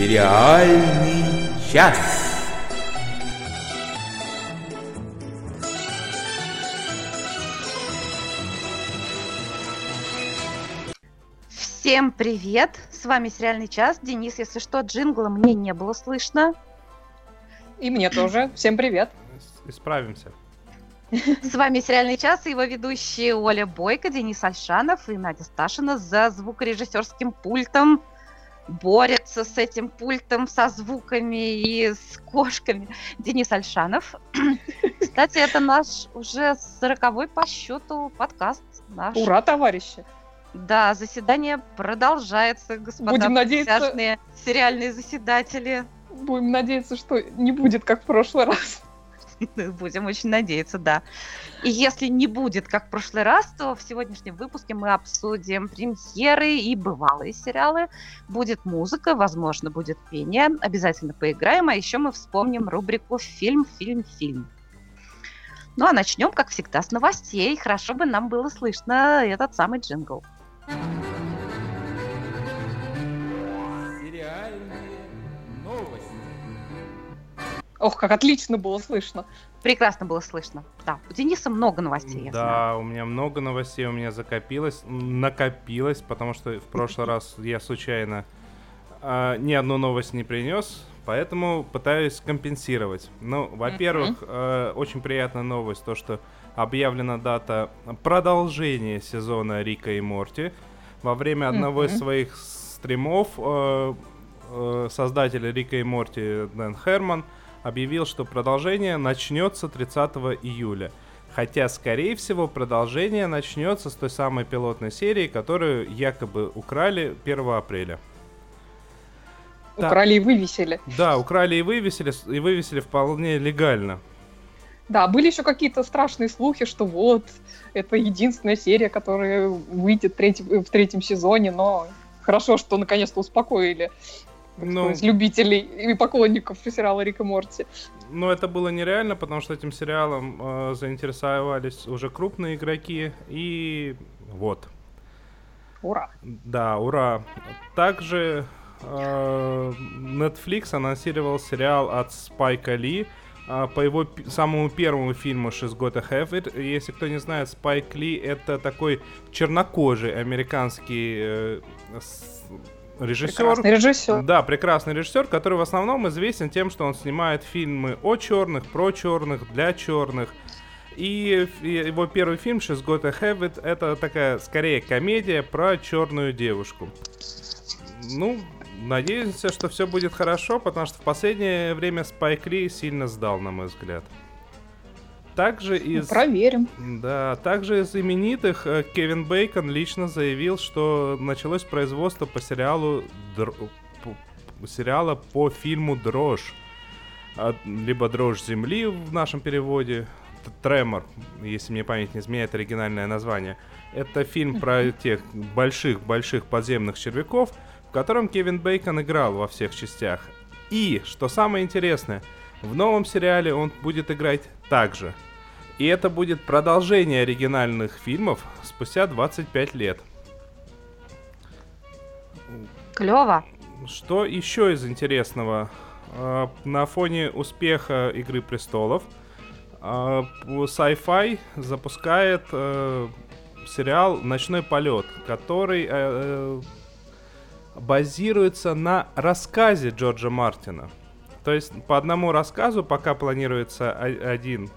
Сериальный час. Всем привет! С вами Сериальный час. Денис, если что, джингла мне не было слышно. И мне тоже. Всем привет. Исправимся. С вами Сериальный час и его ведущие Оля Бойко, Денис Альшанов и Надя Сташина за звукорежиссерским пультом борется с этим пультом, со звуками и с кошками. Денис Альшанов. Кстати, это наш уже сороковой по счету подкаст. Наш. Ура, товарищи! Да, заседание продолжается, господа Будем надеяться... сериальные заседатели. Будем надеяться, что не будет как в прошлый раз. Будем очень надеяться, да. И если не будет, как в прошлый раз, то в сегодняшнем выпуске мы обсудим премьеры и бывалые сериалы. Будет музыка, возможно, будет пение. Обязательно поиграем, а еще мы вспомним рубрику «Фильм, фильм, фильм». Ну а начнем, как всегда, с новостей. Хорошо бы нам было слышно этот самый джингл. Сериальные Ох, как отлично было слышно. Прекрасно было слышно. Да, у Дениса много новостей, я знаю. Да, у меня много новостей, у меня закопилось, накопилось, потому что в прошлый раз я случайно а, ни одну новость не принес, поэтому пытаюсь компенсировать. Ну, во-первых, э, очень приятная новость, то, что объявлена дата продолжения сезона Рика и Морти. Во время одного из своих стримов э, э, создатель Рика и Морти Дэн Херман объявил, что продолжение начнется 30 июля. Хотя, скорее всего, продолжение начнется с той самой пилотной серии, которую якобы украли 1 апреля. Украли и вывесили. Да, украли и вывесили, и вывесили вполне легально. Да, были еще какие-то страшные слухи, что вот, это единственная серия, которая выйдет третий- в третьем сезоне, но хорошо, что наконец-то успокоили Ну. сказать, любителей и поклонников сериала Рик и Морти. Но это было нереально, потому что этим сериалом э, заинтересовались уже крупные игроки. И вот. Ура! Да, ура. Также э, Netflix анонсировал сериал от Спайка Ли э, по его пи- самому первому фильму «She's Gotta Have It». Если кто не знает, Спайк Ли — это такой чернокожий американский э, режиссер. Прекрасный режиссер. Да, прекрасный режиссер, который в основном известен тем, что он снимает фильмы о черных, про черных, для черных. И его первый фильм «She's Gotta Have It» — это такая, скорее, комедия про черную девушку. Ну, надеемся, что все будет хорошо, потому что в последнее время Спайк Ли сильно сдал, на мой взгляд. Также Ну, из... Проверим. Да, также из знаменитых э, Кевин Бейкон лично заявил, что началось производство по сериалу Др- по- сериала по фильму Дрожь. А, Либо Дрожь земли в нашем переводе. Тремор, если мне память не изменяет оригинальное название. Это фильм про тех больших-больших подземных червяков, в котором Кевин Бейкон играл во всех частях. И, что самое интересное, в новом сериале он будет играть также. И это будет продолжение оригинальных фильмов спустя 25 лет. Клево. Что еще из интересного? А, На фоне успеха Игры престолов а, Sci-Fi запускает э, сериал Ночной полет, который э, э, базируется на рассказе Джорджа Мартина. То есть по одному рассказу пока планируется один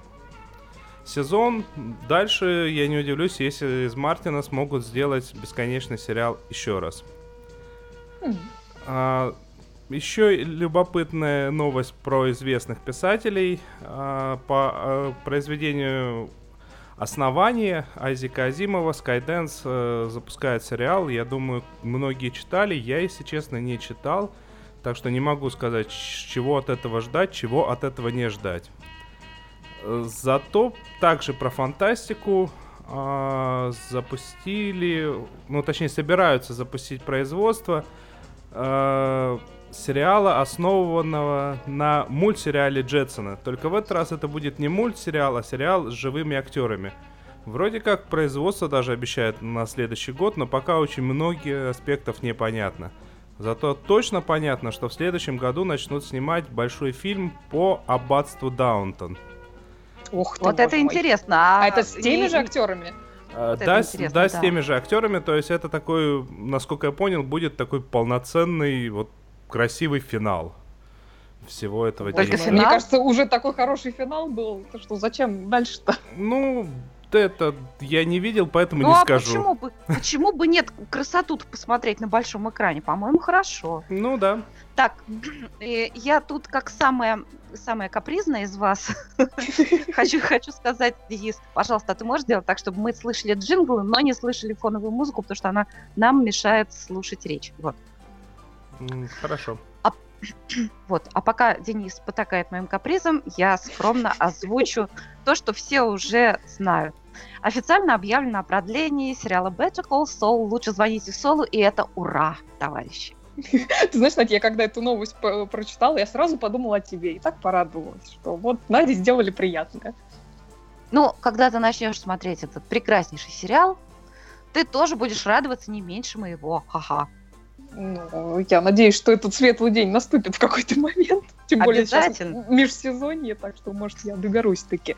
сезон. Дальше я не удивлюсь, если из Мартина смогут сделать бесконечный сериал еще раз. М. А, еще любопытная новость про известных писателей. А, по а, произведению основания Айзека Азимова Skydance э, запускает сериал. Я думаю, многие читали. Я, если честно, не читал. Так что не могу сказать, чего от этого ждать, чего от этого не ждать. Э, Зато также про фантастику а, запустили, ну точнее собираются запустить производство э, сериала, основанного на мультсериале Джетсона. Только в этот раз это будет не мультсериал, а сериал с живыми актерами. Вроде как производство даже обещает на следующий год, но пока очень многие аспектов непонятно. Зато точно понятно, что в следующем году начнут снимать большой фильм по аббатству Даунтон. Ух ты, Вот это мой. интересно. А это с теми и- же актерами? А, Вот да, с, интересно, да, с да. теми же актерами, то есть это такой, насколько я понял, будет такой полноценный, вот красивый финал всего этого Только действия. Мне финал? кажется, уже такой хороший финал был. То что зачем дальше-то? Ну, это я не видел, поэтому Ну не а скажу. почему бы, почему бы нет красоту посмотреть на большом экране? По-моему, хорошо. Ну да. Так, э, я тут как самая, самая капризная из вас хочу, хочу сказать, Денис, пожалуйста, а ты можешь сделать так, чтобы мы слышали джинглы, но не слышали фоновую музыку, потому что она нам мешает слушать речь. Вот. Хорошо. Вот. А пока Денис потакает моим капризом, я скромно озвучу то, что все уже знают. Официально объявлено о продлении сериала Better Call Saul. Лучше звоните Солу, и это ура, товарищи. Ты знаешь, Надя, я когда эту новость прочитала, я сразу подумала о тебе и так порадовалась, что вот Наде сделали приятное. Ну, когда ты начнешь смотреть этот прекраснейший сериал, ты тоже будешь радоваться не меньше моего. Ха-ха. Ну, я надеюсь, что этот светлый день наступит в какой-то момент. Тем более сейчас межсезонье, так что, может, я доберусь таки.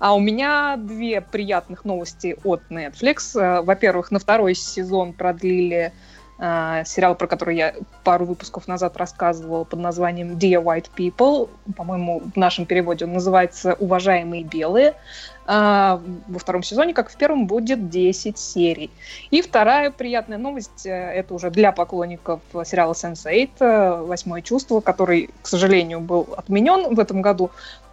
А у меня две приятных новости от Netflix. Э, Во-первых, на второй сезон продлили э, сериал, про который я пару выпусков назад рассказывала под названием Dear White People. По-моему, в нашем переводе он называется «Уважаемые белые». А, Во втором сезоне, как в первом, будет 10 серий. И вторая приятная новость, э, это уже для поклонников сериала Sense8, э, «Восьмое чувство», который, к сожалению, был отменен в этом году,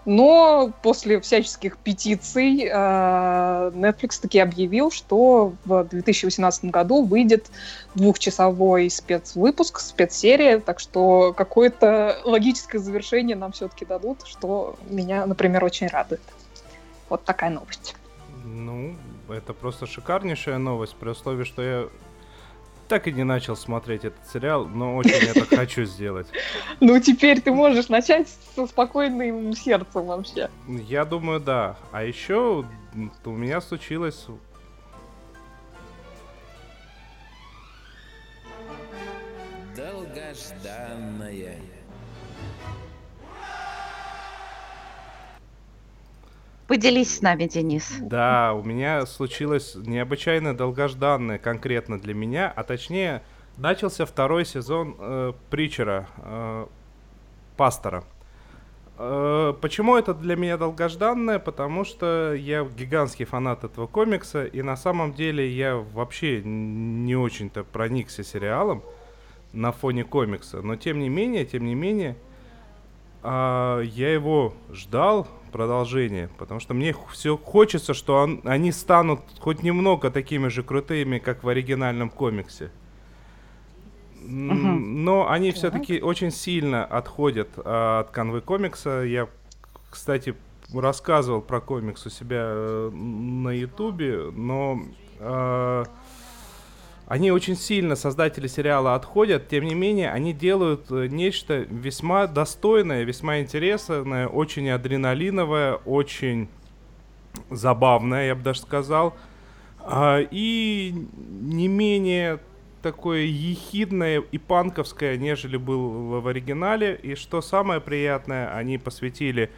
но после всяческих петиций э, Netflix таки объявил, что в 2018 году выйдет двухчасовой спецвыпуск, спецсерия, так что какое-то логическое завершение нам все-таки дадут, что меня, например, очень радует. Вот такая новость. Ну, это просто шикарнейшая новость, при условии, что я так и не начал смотреть этот сериал, но очень это хочу сделать. Ну, теперь ты можешь начать со спокойным сердцем вообще. Я думаю, да. А еще у меня случилось... Долгожданное. Поделись с нами, Денис. Да, у меня случилось необычайно долгожданное конкретно для меня, а точнее начался второй сезон э, Притчера, э, Пастора. Э, почему это для меня долгожданное? Потому что я гигантский фанат этого комикса, и на самом деле я вообще не очень-то проникся сериалом на фоне комикса, но тем не менее, тем не менее, а, я его ждал продолжение, потому что мне все хочется, что он- они станут хоть немного такими же крутыми, как в оригинальном комиксе. Но они Так. все-таки очень сильно отходят а, от канвы комикса. Я, кстати, рассказывал про комикс у себя э, на Ютубе, но а, они очень сильно, создатели сериала, отходят. Тем не менее, они делают э, нечто весьма достойное, весьма интересное, очень адреналиновое, очень забавное, я бы даже сказал. А, и не менее такое ехидное и панковское, нежели был в оригинале. И что самое приятное, они посвятили, э,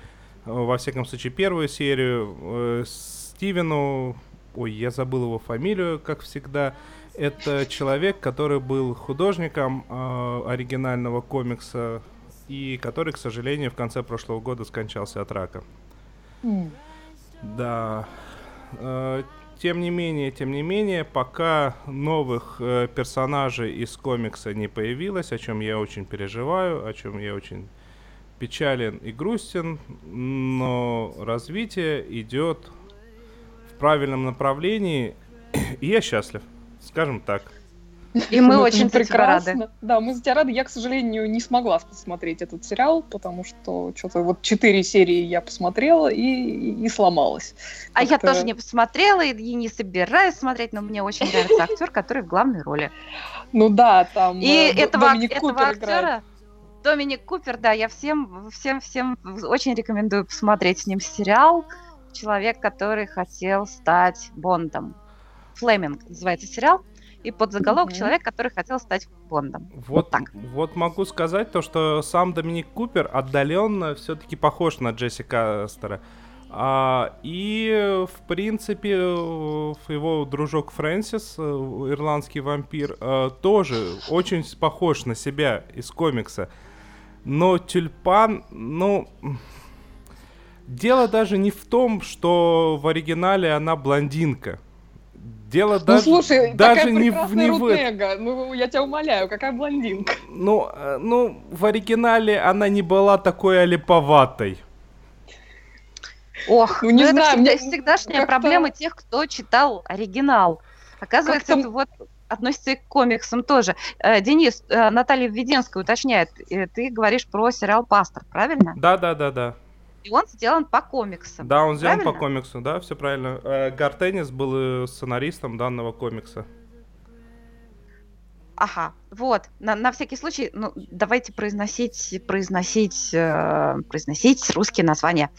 во всяком случае, первую серию э, Стивену, ой, я забыл его фамилию, как всегда, это человек, который был художником э, оригинального комикса и который, к сожалению, в конце прошлого года скончался от рака. Да. Э, Тем не менее, тем не менее, пока новых э, персонажей из комикса не появилось, о чем я очень переживаю, о чем я очень печален и грустен, но развитие идет в правильном направлении, и я счастлив, скажем так. И мы Ну, очень рады. прекрасно. Да, мы за тебя рады. Я, к сожалению, не смогла посмотреть этот сериал, потому что что-то вот четыре серии я посмотрела и, и сломалась. А я тоже не посмотрела и и не собираюсь смотреть, но мне очень нравится актер, который в главной роли. Ну да, там И э, этого, Доминик этого Купер играет. актера, Доминик Купер, да, я всем, всем, всем очень рекомендую посмотреть с ним сериал. Человек, который хотел стать Бондом. Флеминг называется сериал. и под заголовок Мгм. «Человек, который хотел стать Бондом». Вот, так. вот могу сказать то, что сам Доминик Купер отдаленно все-таки похож на Джесси Кастера. А, и, в принципе, э, его дружок Фрэнсис, э, ирландский вампир, э, тоже очень похож на себя из комикса. Но Тюльпан, ну... Дело даже не в том, что в оригинале она блондинка. Дело Ну, даже, слушай, даже такая не, в- прекрасная не в. Рутнега. Ну, я тебя умоляю, какая блондинка. Ну, э, ну, в оригинале она не была такой олиповатой. Ох, Ну, не это знаю, всегда, мне всегдашняя проблема тех, кто читал оригинал. Оказывается, это вот относится и к комиксам тоже. Э, Денис, э, Наталья Введенская уточняет, ты говоришь про сериал «Пастор», правильно? Да, да, да, да. И он сделан по комиксам. Да, он сделан по Правильно? комиксу, да, все правильно. Э, Гартеннис был э, сценаристом данного комикса. Ага, вот. На, на всякий случай, ну, давайте произносить, произносить, э, произносить русские названия.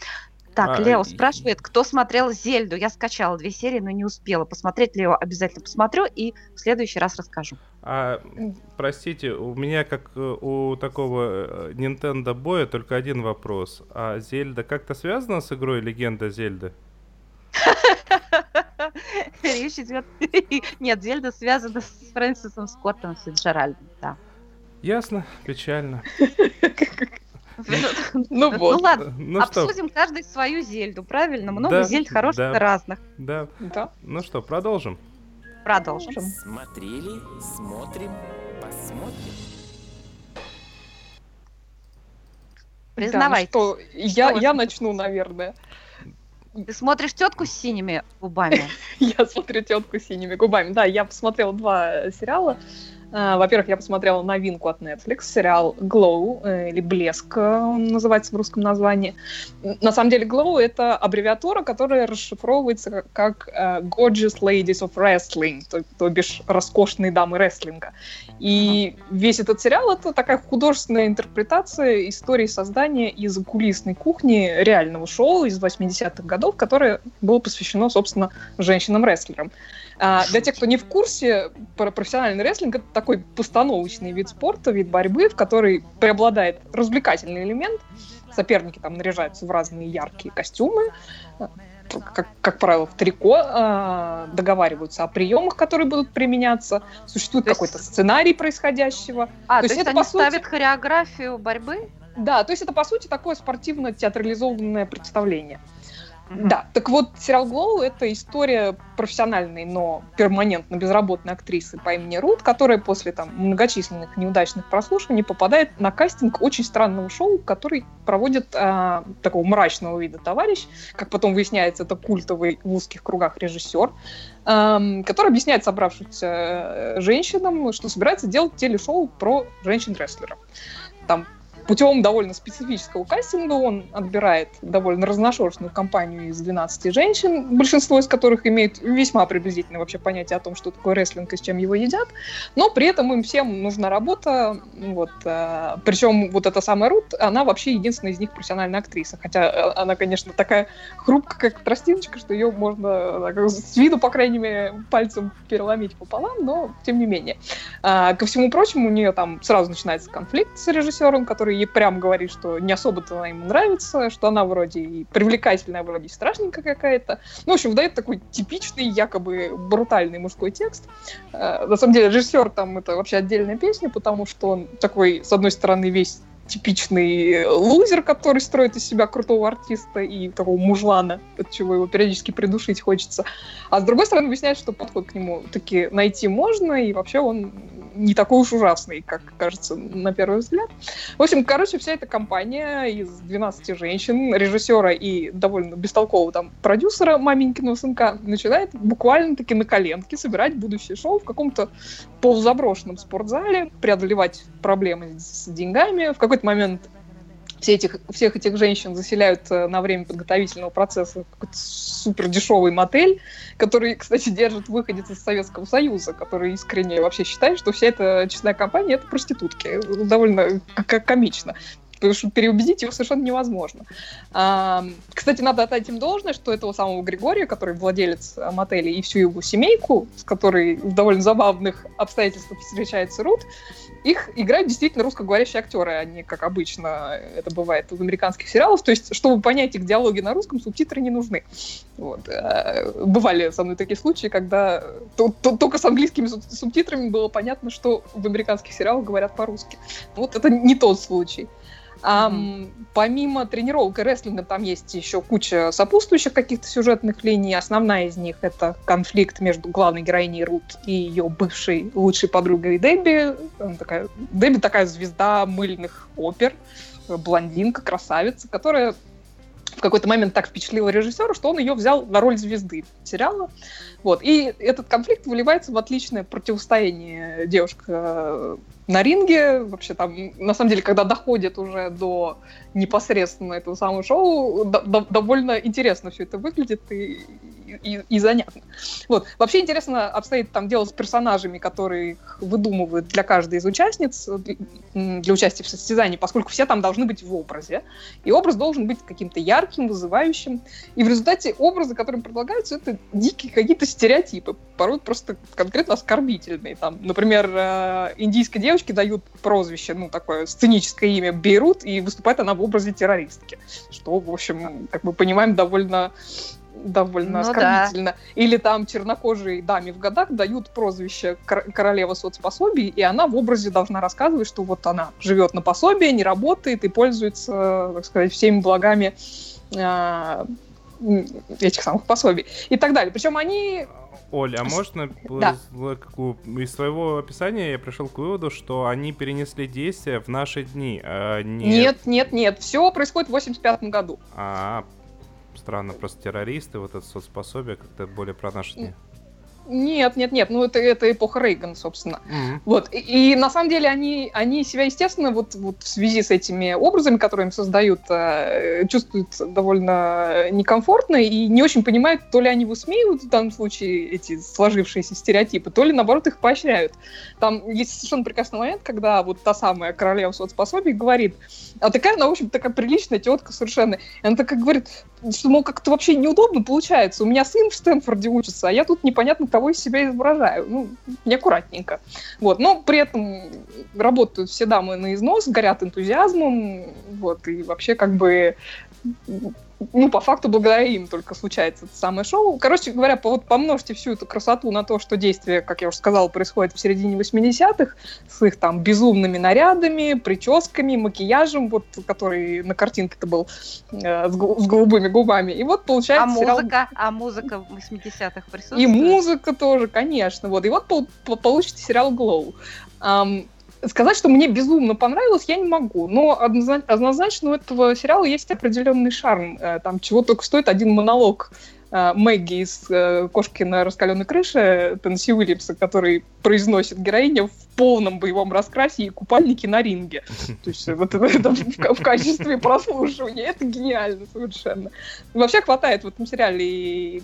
Так, А, Лео спрашивает, кто смотрел Зельду. Я скачала две серии, но не успела. Посмотреть Лео обязательно посмотрю и в следующий раз расскажу. А, простите, у меня, как э, у такого э, Nintendo боя, только один вопрос. А Зельда как-то связана с игрой Легенда Зельды? Речь идет... Нет, Зельда связана с Фрэнсисом Скоттом Фиджеральдом, да. Ясно, печально. Ну Ну вот, ладно, Ну обсудим каждый свою Зельду, правильно? Много Зельд хороших и разных. да. да. Ну что, продолжим. Продолжим. Смотрели, смотрим, посмотрим. Признавайтесь. Да, ну что, я, я начну, наверное. Ты смотришь тетку с синими губами? Я смотрю тетку с синими губами. Да, я посмотрела два сериала. А, Во-первых, я посмотрела новинку от Netflix, сериал Glow, э, или Блеск, э, он называется в русском названии. На самом деле, Glow — это аббревиатура, которая расшифровывается как- как э, Gorgeous Ladies of Wrestling, то, то бишь роскошные дамы рестлинга. И весь этот сериал — это такая художественная интерпретация истории создания из кулисной кухни реального шоу из 80-х годов, которое было посвящено, собственно, женщинам-рестлерам. А, для тех, кто не в курсе, про профессиональный рестлинг это такой постановочный вид спорта, вид борьбы, в который преобладает развлекательный элемент. Соперники там наряжаются в разные яркие костюмы, э, как, как правило, в трико, а, договариваются о приемах, которые будут применяться, существует То есть- какой-то сценарий происходящего. А, То то есть есть это, они сути- ставят хореографию борьбы? Да, то есть это, по сути, такое спортивно-театрализованное представление. Да, так вот, сериал Glow — это история профессиональной, но перманентно безработной актрисы по имени Рут, которая после там многочисленных неудачных прослушиваний попадает на кастинг очень странного шоу, который проводит а, такого мрачного вида товарищ, как потом выясняется, это культовый в узких кругах режиссер, ам, который объясняет собравшимся э, женщинам, что собирается делать телешоу про женщин-рестлеров. Там путем довольно специфического кастинга он отбирает довольно разношерстную компанию из 12 женщин, большинство из которых имеют весьма приблизительное вообще понятие о том, что такое рестлинг и с чем его едят, но при этом им всем нужна работа, вот, э, причем вот эта самая Рут, она вообще единственная из них профессиональная актриса, хотя э, она, конечно, такая хрупкая, как тростиночка, что ее можно так, с виду, по крайней мере, пальцем переломить пополам, но тем не менее. А, ко всему прочему, у нее там сразу начинается конфликт с режиссером, который ей прям говорит, что не особо-то она ему нравится, что она вроде и привлекательная, вроде и страшненькая какая-то. Ну, в общем, выдает такой типичный, якобы брутальный мужской текст. А, на самом деле, режиссер там это вообще отдельная песня, потому что он такой, с одной стороны, весь типичный лузер, который строит из себя крутого артиста и такого мужлана, от чего его периодически придушить хочется. А с другой стороны, выясняет, что подход к нему таки найти можно, и вообще он не такой уж ужасный, как кажется на первый взгляд. В общем, короче, вся эта компания из 12 женщин, режиссера и довольно бестолкового там продюсера маменькиного сынка начинает буквально-таки на коленке собирать будущее шоу в каком-то полузаброшенном спортзале, преодолевать проблемы с деньгами. В какой-то момент все этих, всех этих женщин заселяют э, на время подготовительного процесса в какой-то супер дешевый мотель, который, кстати, держит выходец из Советского Союза, который искренне вообще считает, что вся эта честная компания — это проститутки. Довольно к- комично. Потому что переубедить его совершенно невозможно. А, кстати, надо отдать им должное, что этого самого Григория, который владелец мотеля, и всю его семейку, с которой в довольно забавных обстоятельствах встречается Рут, их играют действительно русскоговорящие актеры, а не как обычно это бывает в американских сериалах. То есть, чтобы понять их диалоги на русском, субтитры не нужны. Вот. Э, бывали со мной такие случаи, когда только с английскими субтитрами было понятно, что в американских сериалах говорят по-русски. Вот это не тот случай. А, mm-hmm. Помимо тренировок и рестлинга там есть еще куча сопутствующих каких-то сюжетных линий. Основная из них это конфликт между главной героиней Рут и ее бывшей лучшей подругой Дебби. Она такая, Дебби такая звезда мыльных опер, блондинка, красавица, которая в какой-то момент так впечатлила режиссера, что он ее взял на роль звезды сериала. Вот. И этот конфликт выливается в отличное противостояние девушка на ринге. Вообще там, на самом деле, когда доходит уже до непосредственно этого самого шоу, до, довольно интересно все это выглядит и, и, и занятно. Вот. Вообще интересно обстоит там дело с персонажами, которые выдумывают для каждой из участниц для участия в состязании, поскольку все там должны быть в образе. И образ должен быть каким-то ярким, вызывающим. И в результате образы, которые предлагаются, это дикие какие-то стереотипы, порой просто конкретно оскорбительные. Там, например, э, индийской девочке дают прозвище, ну, такое сценическое имя Бейрут, и выступает она в образе террористки. Что, в общем, как мы понимаем, довольно довольно ну, оскорбительно. Да. Или там чернокожей даме в годах дают прозвище королева соцпособий, и она в образе должна рассказывать, что вот она живет на пособии, не работает и пользуется, так сказать, всеми благами э, этих самых пособий и так далее. Причем они Оля, а можно да. из своего описания я пришел к выводу, что они перенесли действия в наши дни, а не... Нет, нет, нет, все происходит в 85 году. А, странно, просто террористы, вот это соцпособие, как-то более про наши дни. Нет, нет, нет, ну это, это эпоха Рейгана, собственно. Mm-hmm. Вот. И, и на самом деле они, они себя, естественно, вот, вот в связи с этими образами, которые им создают, э, чувствуют довольно некомфортно и не очень понимают, то ли они высмеивают в данном случае эти сложившиеся стереотипы, то ли, наоборот, их поощряют. Там есть совершенно прекрасный момент, когда вот та самая королева соцпособий говорит, а такая, она, в общем, такая приличная тетка совершенно. И она такая говорит, что, мол, как-то вообще неудобно получается. У меня сын в Стэнфорде учится, а я тут непонятно кого из себя изображаю. Ну, неаккуратненько. Вот. Но при этом работают все дамы на износ, горят энтузиазмом, вот, и вообще как бы ну, по факту, благодаря им только случается это самое шоу. Короче говоря, по, вот помножьте всю эту красоту на то, что действие, как я уже сказала, происходит в середине 80-х, с их там безумными нарядами, прическами, макияжем, вот, который на картинке-то был э, с, с голубыми губами. И вот получается А сериал... музыка? А музыка в 80-х присутствует? И музыка тоже, конечно. Вот. И вот по по получите сериал «Glow». Um, Сказать, что мне безумно понравилось, я не могу. Но однозначно у этого сериала есть определенный шарм. Э, там чего только стоит один монолог э, Мэгги из э, «Кошки на раскаленной крыше» Тенси Уильямса, который произносит героиня в полном боевом раскрасе и купальнике на ринге. То есть вот это в качестве прослушивания. Это гениально совершенно. Вообще хватает в этом сериале и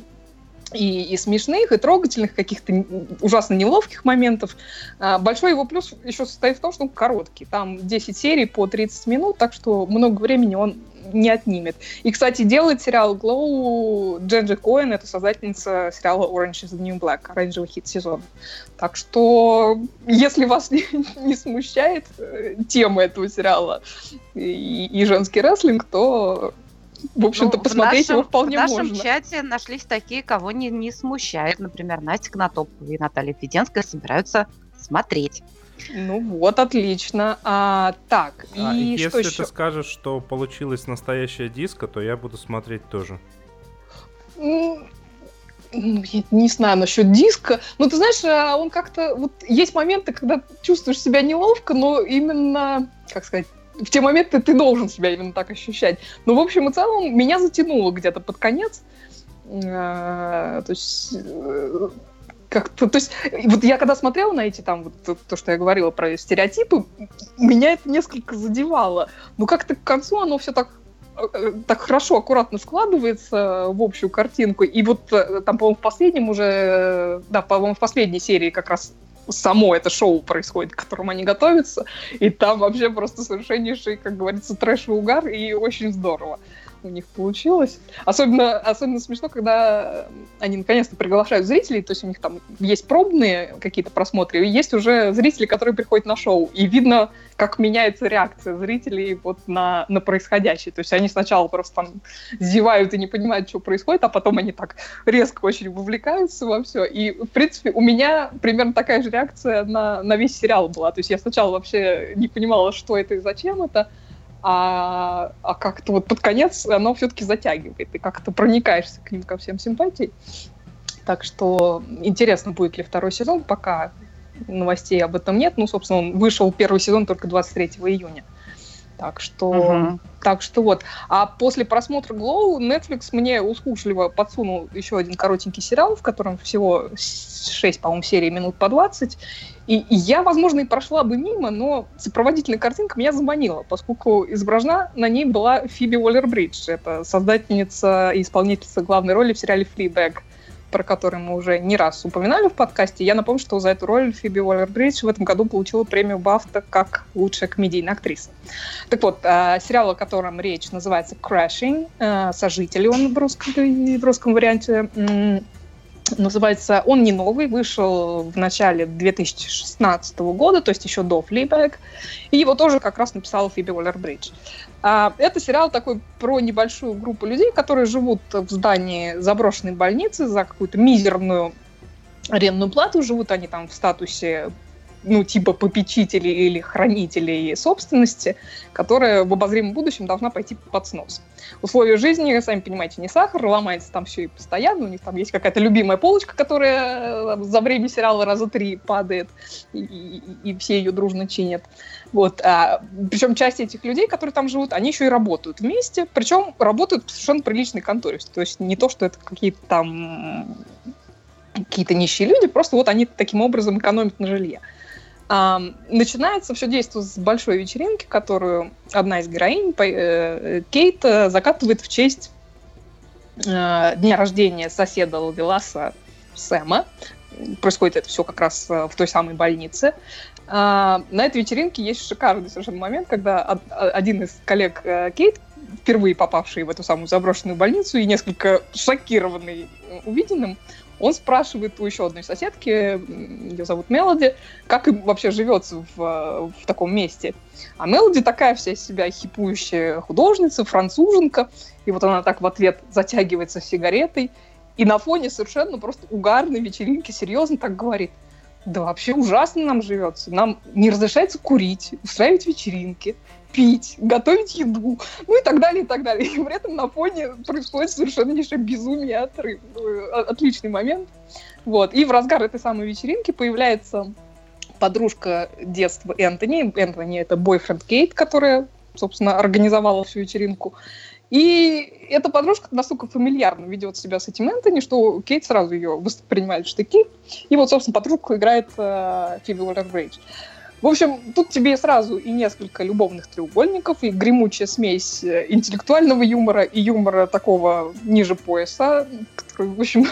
и, и смешных, и трогательных, каких-то ужасно неловких моментов. А, большой его плюс еще состоит в том, что он короткий. Там 10 серий по 30 минут, так что много времени он не отнимет. И, кстати, делает сериал Glow Дженджи Коэн, это создательница сериала Orange is the New Black, оранжевый хит сезона. Так что, если вас не, не смущает э, тема этого сериала и, и женский рестлинг, то в общем-то, ну, посмотреть нашем, его вполне можно. В нашем можно. чате нашлись такие, кого не, не смущает. Например, Настя Конотопова и Наталья Феденская собираются смотреть. Ну вот, отлично. А, так, а, и если что ты еще? скажешь, что получилась настоящая диска, то я буду смотреть тоже. Ну, я не знаю насчет диска, но ты знаешь, а, он как-то вот есть моменты, когда чувствуешь себя неловко, но именно, как сказать, в те моменты ты должен себя именно так ощущать. Но, в общем и целом, меня затянуло где-то под конец. А, то есть э, как-то, то есть, вот я когда смотрела на эти там, вот то, то, что я говорила про стереотипы, меня это несколько задевало. Но как-то к концу оно все так э, так хорошо, аккуратно складывается в общую картинку. И вот э, там, по-моему, в последнем уже, да, по-моему, в последней серии как раз само это шоу происходит, к которому они готовятся, и там вообще просто совершеннейший, как говорится, трэш и угар, и очень здорово у них получилось. Особенно, особенно смешно, когда они наконец-то приглашают зрителей, то есть у них там есть пробные какие-то просмотры, и есть уже зрители, которые приходят на шоу, и видно, как меняется реакция зрителей вот на, на происходящее. То есть они сначала просто там зевают и не понимают, что происходит, а потом они так резко очень вовлекаются во все. И, в принципе, у меня примерно такая же реакция на, на весь сериал была. То есть я сначала вообще не понимала, что это и зачем это, а, а как-то вот под конец оно все-таки затягивает, и как-то проникаешься к ним ко всем симпатией. Так что интересно, будет ли второй сезон, пока новостей об этом нет. Ну, собственно, он вышел первый сезон только 23 июня. Так что, угу. так что вот. А после просмотра Glow Netflix мне услужливо подсунул еще один коротенький сериал, в котором всего 6, по-моему, серий минут по 20. И, и я, возможно, и прошла бы мимо, но сопроводительная картинка меня заманила, поскольку изображена на ней была Фиби Уоллер-Бридж. Это создательница и исполнительница главной роли в сериале «Флибэг» про который мы уже не раз упоминали в подкасте. Я напомню, что за эту роль Фиби Уоллер-Бридж в этом году получила премию Бафта как лучшая комедийная актриса. Так вот, э, сериал, о котором речь, называется «Crashing», э, «Сожители» он в русском, в русском варианте. Называется он не новый, вышел в начале 2016 года, то есть еще до Флибэк. И его тоже как раз написала Фиби Уоллер-Бридж. А, это сериал такой про небольшую группу людей, которые живут в здании заброшенной больницы за какую-то мизерную арендную плату. Живут они там в статусе ну, типа попечителей или хранителей собственности, которая в обозримом будущем должна пойти под снос. Условия жизни, сами понимаете, не сахар, ломается там все и постоянно, у них там есть какая-то любимая полочка, которая э, за время сериала раза три падает, и, и, и все ее дружно чинят. Вот. А, причем часть этих людей, которые там живут, они еще и работают вместе, причем работают в совершенно приличной конторе. То есть не то, что это какие-то там какие-то нищие люди, просто вот они таким образом экономят на жилье. Начинается все действие с большой вечеринки, которую одна из героинь, э, Кейт, э, закатывает в честь э, дня рождения соседа Лавеласа Сэма. Происходит это все как раз в той самой больнице. А, на этой вечеринке есть шикарный совершенно момент, когда один из коллег Кейт, впервые попавший в эту самую заброшенную больницу и несколько шокированный увиденным, он спрашивает у еще одной соседки, ее зовут Мелоди, как им вообще живется в, в таком месте. А Мелоди такая вся себя хипующая художница, француженка, и вот она так в ответ затягивается сигаретой, и на фоне совершенно просто угарной вечеринки серьезно так говорит – да вообще ужасно нам живется. Нам не разрешается курить, устраивать вечеринки, пить, готовить еду, ну и так далее, и так далее. И при этом на фоне происходит совершеннейшее безумие, отрыв. Э, отличный момент. Вот. И в разгар этой самой вечеринки появляется подружка детства Энтони. Энтони — это бойфренд Кейт, которая, собственно, организовала всю вечеринку. И эта подружка настолько фамильярно ведет себя с этим Энтони, что Кейт сразу ее воспринимает в штыки. И вот, собственно, подружку играет э, Фиби Уоллер-Брейдж. В общем, тут тебе сразу и несколько любовных треугольников, и гремучая смесь э, интеллектуального юмора и юмора такого ниже пояса, который, в общем,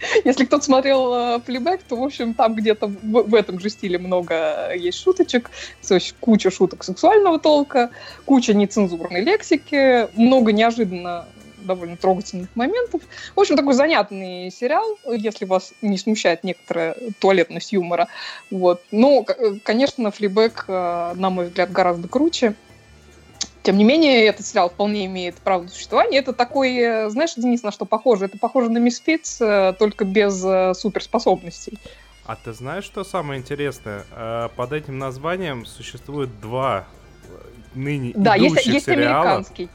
Если кто-то смотрел э, флибэк, то, в общем, там где-то в, в этом же стиле много есть шуточек, то есть куча шуток сексуального толка, куча нецензурной лексики, много неожиданно довольно трогательных моментов. В общем, такой занятный сериал, если вас не смущает некоторая туалетность юмора. Вот. Но, конечно, флибэк, э, на мой взгляд, гораздо круче. Тем не менее, этот сериал вполне имеет право на существование. Это такой, э, знаешь, Денис, на что похоже? Это похоже на Мисфитс, э, только без э, суперспособностей. А ты знаешь, что самое интересное? Под этим названием существует два ныне да, идущих есть, есть сериала. американский.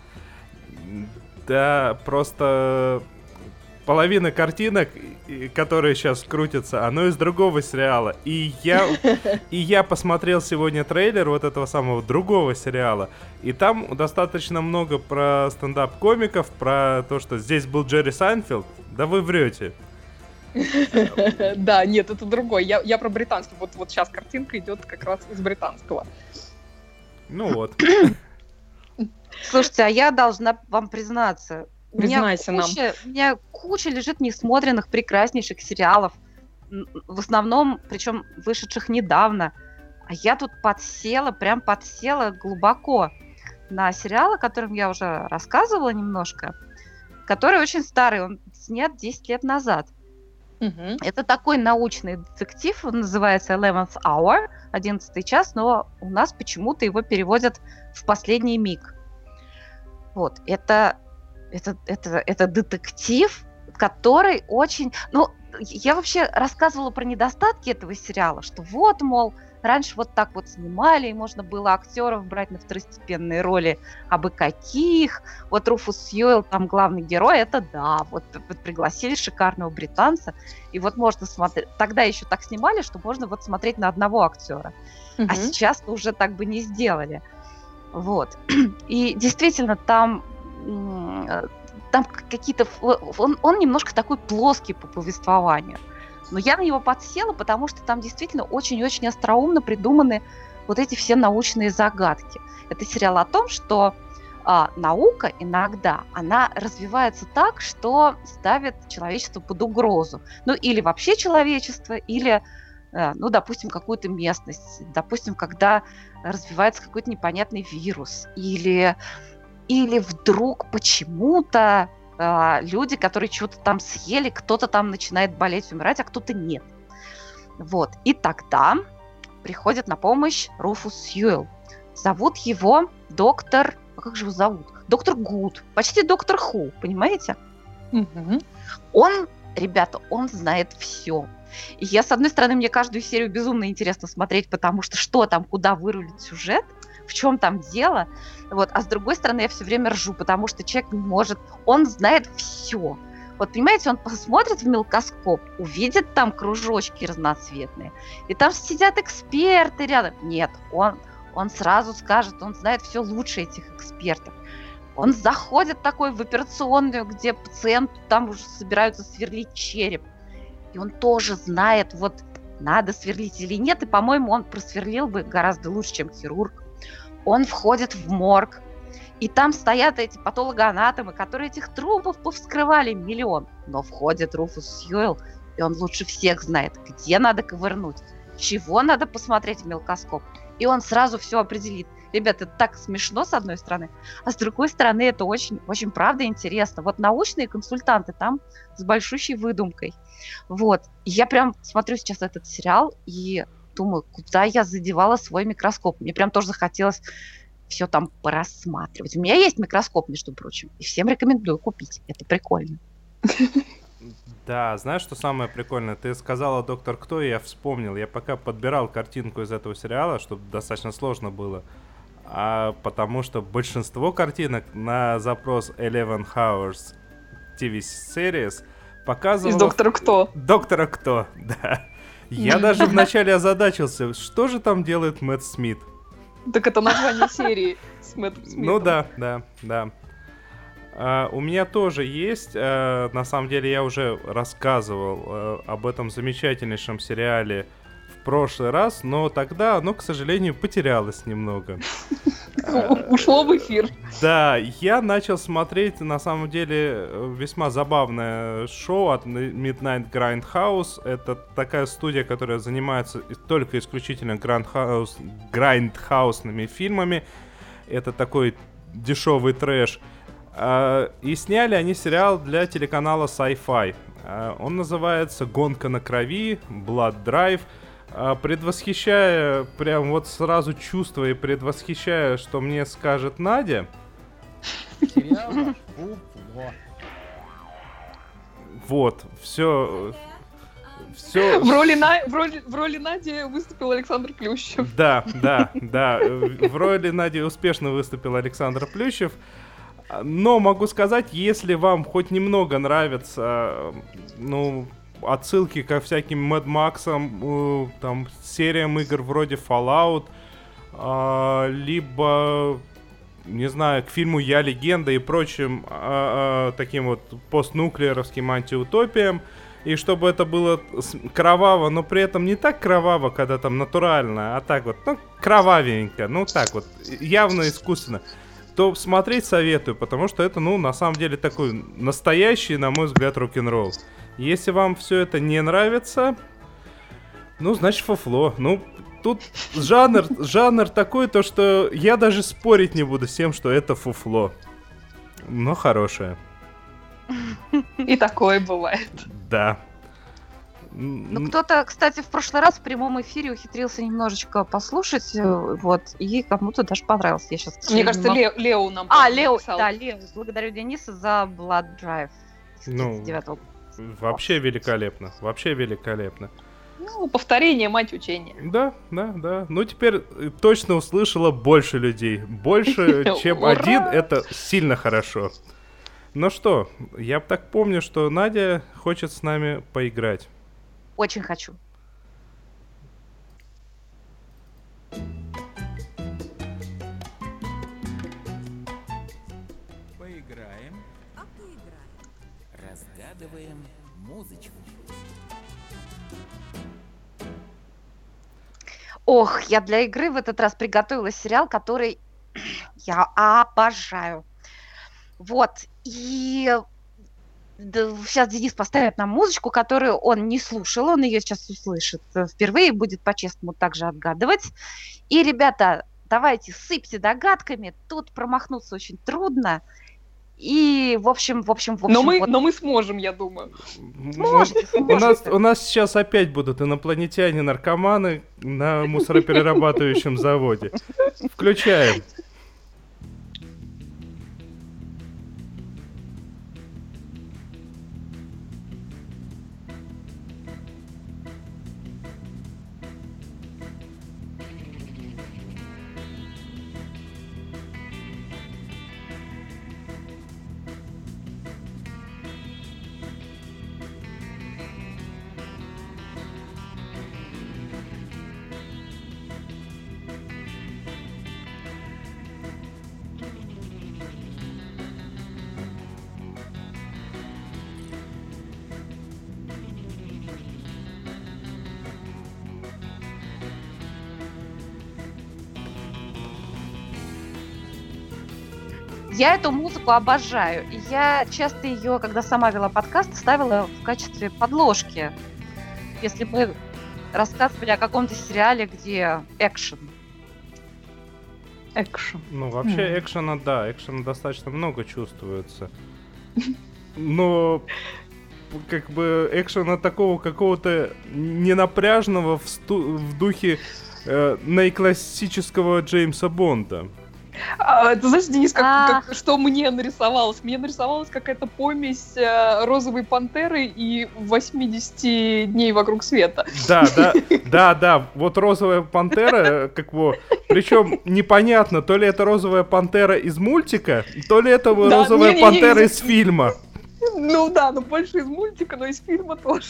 Да, просто половина картинок, которые сейчас крутятся, оно из другого сериала. И я, и я посмотрел сегодня трейлер вот этого самого другого сериала. И там достаточно много про стендап-комиков, про то, что здесь был Джерри Сайнфилд. Да вы врете. Да, нет, это другой. Я, я про британский. Вот, вот сейчас картинка идет как раз из британского. Ну вот. Слушайте, а я должна вам признаться, Признайся у меня куча, нам. У меня куча лежит несмотренных прекраснейших сериалов в основном, причем вышедших недавно. А я тут подсела, прям подсела глубоко на сериал, о котором я уже рассказывала немножко, который очень старый, он снят 10 лет назад. Угу. Это такой научный детектив, он называется Eleventh Hour, 11 час, но у нас почему-то его переводят в последний миг. Вот, это, это, это, это детектив, который очень... Ну, я вообще рассказывала про недостатки этого сериала, что вот, мол, раньше вот так вот снимали, и можно было актеров брать на второстепенные роли, а бы каких. Вот Руфус Сьюэлл, там главный герой, это да, вот, вот пригласили шикарного британца, и вот можно смотреть, тогда еще так снимали, что можно вот смотреть на одного актера, mm-hmm. а сейчас уже так бы не сделали. Вот. И действительно, там там какие-то... Он, он немножко такой плоский по повествованию. Но я на него подсела, потому что там действительно очень-очень остроумно придуманы вот эти все научные загадки. Это сериал о том, что а, наука иногда, она развивается так, что ставит человечество под угрозу. Ну, или вообще человечество, или, ну, допустим, какую-то местность. Допустим, когда развивается какой-то непонятный вирус. Или или вдруг почему-то э, люди, которые что-то там съели, кто-то там начинает болеть, умирать, а кто-то нет. Вот. И тогда приходит на помощь Руфус Сьюэлл. Зовут его доктор... А как же его зовут? Доктор Гуд. Почти доктор Ху, понимаете? Угу. Он, ребята, он знает все. И я, с одной стороны, мне каждую серию безумно интересно смотреть, потому что что там, куда вырулит сюжет – в чем там дело. Вот. А с другой стороны, я все время ржу, потому что человек не может, он знает все. Вот понимаете, он посмотрит в мелкоскоп, увидит там кружочки разноцветные, и там сидят эксперты рядом. Нет, он, он сразу скажет, он знает все лучше этих экспертов. Он заходит такой в операционную, где пациенту там уже собираются сверлить череп. И он тоже знает, вот надо сверлить или нет. И, по-моему, он просверлил бы гораздо лучше, чем хирург он входит в морг, и там стоят эти патологоанатомы, которые этих трупов повскрывали миллион. Но входит Руфус Сьюэлл, и он лучше всех знает, где надо ковырнуть, чего надо посмотреть в мелкоскоп. И он сразу все определит. Ребята, это так смешно, с одной стороны, а с другой стороны, это очень, очень правда интересно. Вот научные консультанты там с большущей выдумкой. Вот. Я прям смотрю сейчас этот сериал и думаю, куда я задевала свой микроскоп. Мне прям тоже захотелось все там порассматривать. У меня есть микроскоп, между прочим, и всем рекомендую купить. Это прикольно. Да, знаешь, что самое прикольное? Ты сказала «Доктор Кто», и я вспомнил. Я пока подбирал картинку из этого сериала, чтобы достаточно сложно было, а потому что большинство картинок на запрос Eleven Hours TV Series показывало... Из «Доктора Кто». «Доктора Кто», да. Я даже вначале озадачился, что же там делает Мэтт Смит. Так это название серии с Мэттом Смитом. Ну да, да, да. Uh, у меня тоже есть, uh, на самом деле я уже рассказывал uh, об этом замечательнейшем сериале прошлый раз, но тогда оно, к сожалению, потерялось немного. Ушло в эфир. Да, я начал смотреть, на самом деле, весьма забавное шоу от Midnight Grindhouse. Это такая студия, которая занимается только исключительно Grindhouse, грайндхаусными фильмами. Это такой дешевый трэш. А, и сняли они сериал для телеканала Sci-Fi. А, он называется «Гонка на крови», «Blood Drive». А, предвосхищая, прям вот сразу чувствуя и предвосхищая, что мне скажет Надя. Вот, все, все. В роли, на... в, роли... в роли Нади выступил Александр Плющев. Да, да, да. В роли Нади успешно выступил Александр Плющев. Но могу сказать, если вам хоть немного нравится, ну, отсылки ко всяким Mad Max, э, там, сериям игр вроде Fallout, э, либо, не знаю, к фильму «Я легенда» и прочим э, э, таким вот постнуклееровским антиутопиям, и чтобы это было кроваво, но при этом не так кроваво, когда там натурально, а так вот, ну, кровавенько, ну, так вот, явно искусственно то смотреть советую, потому что это, ну, на самом деле такой настоящий, на мой взгляд, рок-н-ролл. Если вам все это не нравится, Ну, значит, фуфло. Ну, тут жанр, жанр такой, то что я даже спорить не буду с тем, что это фуфло. Но хорошее. И такое бывает. Да. Ну, кто-то, кстати, в прошлый раз в прямом эфире ухитрился немножечко послушать, э, вот, и кому-то даже понравился. Я сейчас, Мне кажется, Лео, Лео нам А, Лео, написал. да, Лео. Благодарю Дениса за Blood Drive. Ну, 79 Вообще великолепно. Вообще великолепно. Ну, повторение, мать учения. Да, да, да. Ну, теперь э, точно услышала больше людей. Больше, чем один, это сильно хорошо. Ну что, я так помню, что Надя хочет с нами поиграть. Очень хочу. Разгадываем музычку. Ох, я для игры в этот раз приготовила сериал, который я обожаю. Вот. И сейчас Денис поставит нам музычку, которую он не слушал, он ее сейчас услышит э, впервые, будет по-честному также отгадывать. И, ребята, давайте сыпьте догадками, тут промахнуться очень трудно. И, в общем, в общем, в общем, Но мы, вот но мы сможем, я думаю. сможете, У нас, сможете. у нас сейчас опять будут инопланетяне-наркоманы на мусороперерабатывающем заводе. Включаем. Я эту музыку обожаю. И я часто ее, когда сама вела подкаст, ставила в качестве подложки. Если мы рассказывали о каком-то сериале, где экшен. Экшен. Ну, вообще, экшена, да, экшена достаточно много чувствуется. Но как бы экшена такого какого-то ненапряжного в, сту- в духе э, наиклассического Джеймса Бонда. А, ты знаешь, Денис, как, А. как- что мне нарисовалось? Мне нарисовалась какая-то помесь э, розовой пантеры и 80 дней вокруг света. Да, да, да, да. Вот розовая пантера, как бы, причем непонятно, то ли это розовая пантера из мультика, то ли это Да, розовая пантера из- из фильма. Ну да, ну больше из мультика, но из фильма тоже.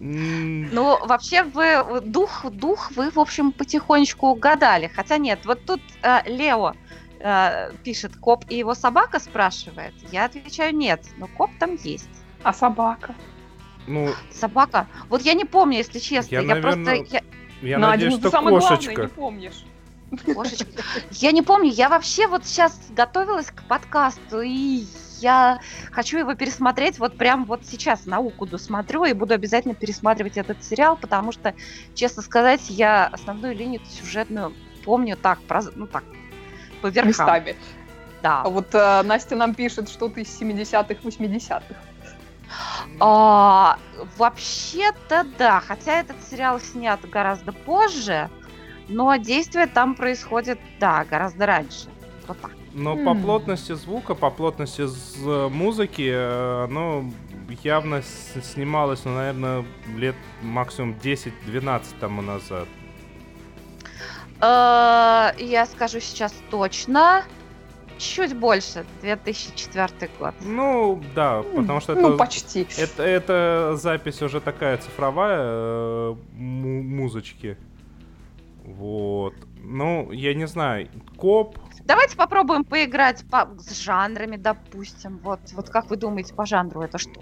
Ну, вообще, вы дух, дух вы, в общем, потихонечку угадали. Хотя нет, вот тут э, Лео э, пишет, коп и его собака спрашивает. Я отвечаю нет, но коп там есть. А собака? Ну, Собака. Вот я не помню, если честно. Я, Я, наверно, просто. Я, я Надя, надеюсь, ну ты что самое главное кошечка. не помнишь. кошечка. Я не помню, я вообще вот сейчас готовилась к подкасту, и я хочу его пересмотреть вот прям вот сейчас, науку досмотрю, и буду обязательно пересматривать этот сериал, потому что, честно сказать, я основную линию сюжетную помню так, ну так, по верхам. Местами. Да. А вот э, Настя нам пишет что-то из 70-х, 80-х. А, вообще-то да, хотя этот сериал снят гораздо позже, но действие там происходит, да, гораздо раньше. Вот так. Но по плотности звука, по плотности з- музыки, э, оно явно снималось, ну, наверное, лет максимум 10-12 тому назад. Э, Я скажу сейчас точно. Чуть больше, 2004 год. Ну, да, потому что это, Ну, почти. это, это запись уже такая цифровая э, му- музычки. Вот. Ну, я не знаю, коп, Давайте попробуем поиграть по... с жанрами, допустим. Вот, вот как вы думаете, по жанру это что?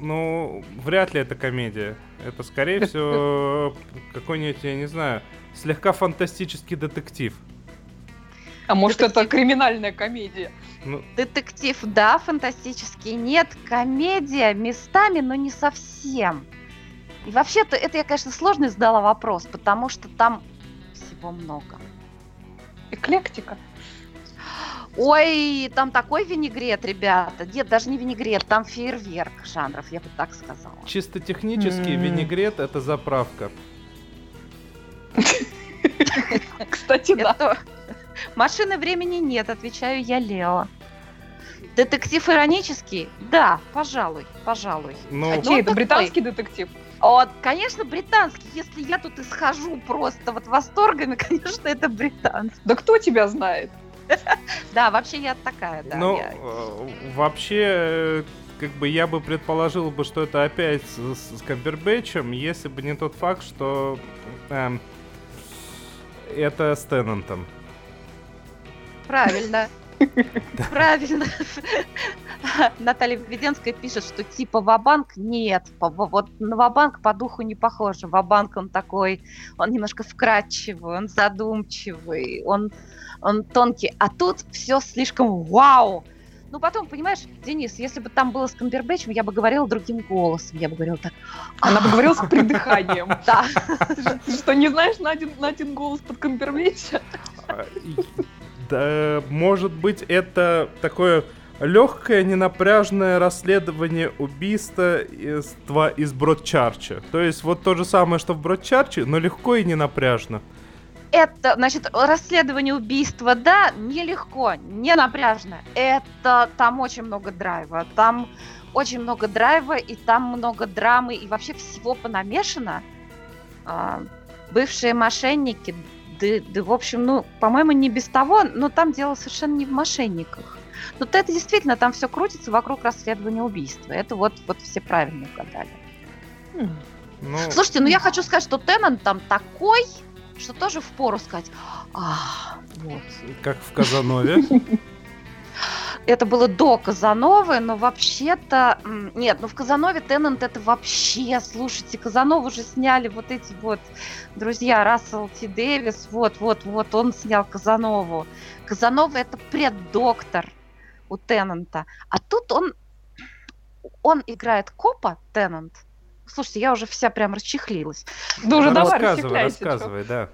ну, вряд ли это комедия. Это, скорее всего, какой-нибудь, я не знаю, слегка фантастический детектив. А может, это детектив. криминальная комедия? Ну, Детектив, да, фантастический. Нет, комедия местами, но не совсем. И вообще-то это я, конечно, сложно задала вопрос, потому что там всего много. Эклектика. Ой, там такой винегрет, ребята. Нет, даже не винегрет, там фейерверк жанров, я бы так сказала. Чисто технически М. винегрет это заправка. Кстати, да. Машины времени нет, отвечаю я Лео. Детектив иронический? Да, пожалуй, пожалуй. Ну, А это британский детектив. Вот, конечно, британский. Если я тут исхожу просто вот восторгами, конечно, это британский. Да кто тебя знает? Да, вообще я такая, да. ну, э, вообще, э, как бы я бы предположил бы, что это опять с, с Камбербэтчем, если бы не тот факт, что эм, это с Теннантом. Правильно. Правильно. Наталья Введенская пишет, что типа Вабанк нет. Вот на Вабанк по духу не похож. Вабанк он такой, он немножко вкрадчивый, он задумчивый, он, он тонкий. А тут все слишком вау. Ну, потом, понимаешь, Денис, если бы там было с Камбербэтчем, я бы говорила другим голосом. Я бы говорила так. Она бы говорила с придыханием. Да, Ты что, не знаешь на один, голос под Камбербэтча? А, Да, может быть, это такое легкое, ненапряжное расследование убийства из, тва- из Бродчарча. То есть вот то же самое, что в Бродчарче, но легко и ненапряжно. Это, значит, расследование убийства, да, нелегко, не напряжно. Это там очень много драйва. Там очень много драйва, и там много драмы, и вообще всего понамешано. А, бывшие мошенники, да, да, в общем, ну, по-моему, не без того, но там дело совершенно не в мошенниках. Тут это действительно, там все крутится вокруг расследования убийства. Это вот, вот все правильно угадали. Ну, Слушайте, ну я хочу сказать, что Теннант там такой, что тоже впору сказать, «А, вот. как в Казанове. Это было до Казановы, но вообще-то... Нет, ну в Казанове Теннант это вообще... Слушайте, Казанову же сняли вот эти вот друзья Рассел Т. Дэвис. Вот, вот, вот, он снял Казанову. Казанова это преддоктор у Теннанта. А тут он... Он играет копа, Теннант. Слушайте, я уже вся прям расчехлилась. Да уже давай, рассказывай, рассказывай, да.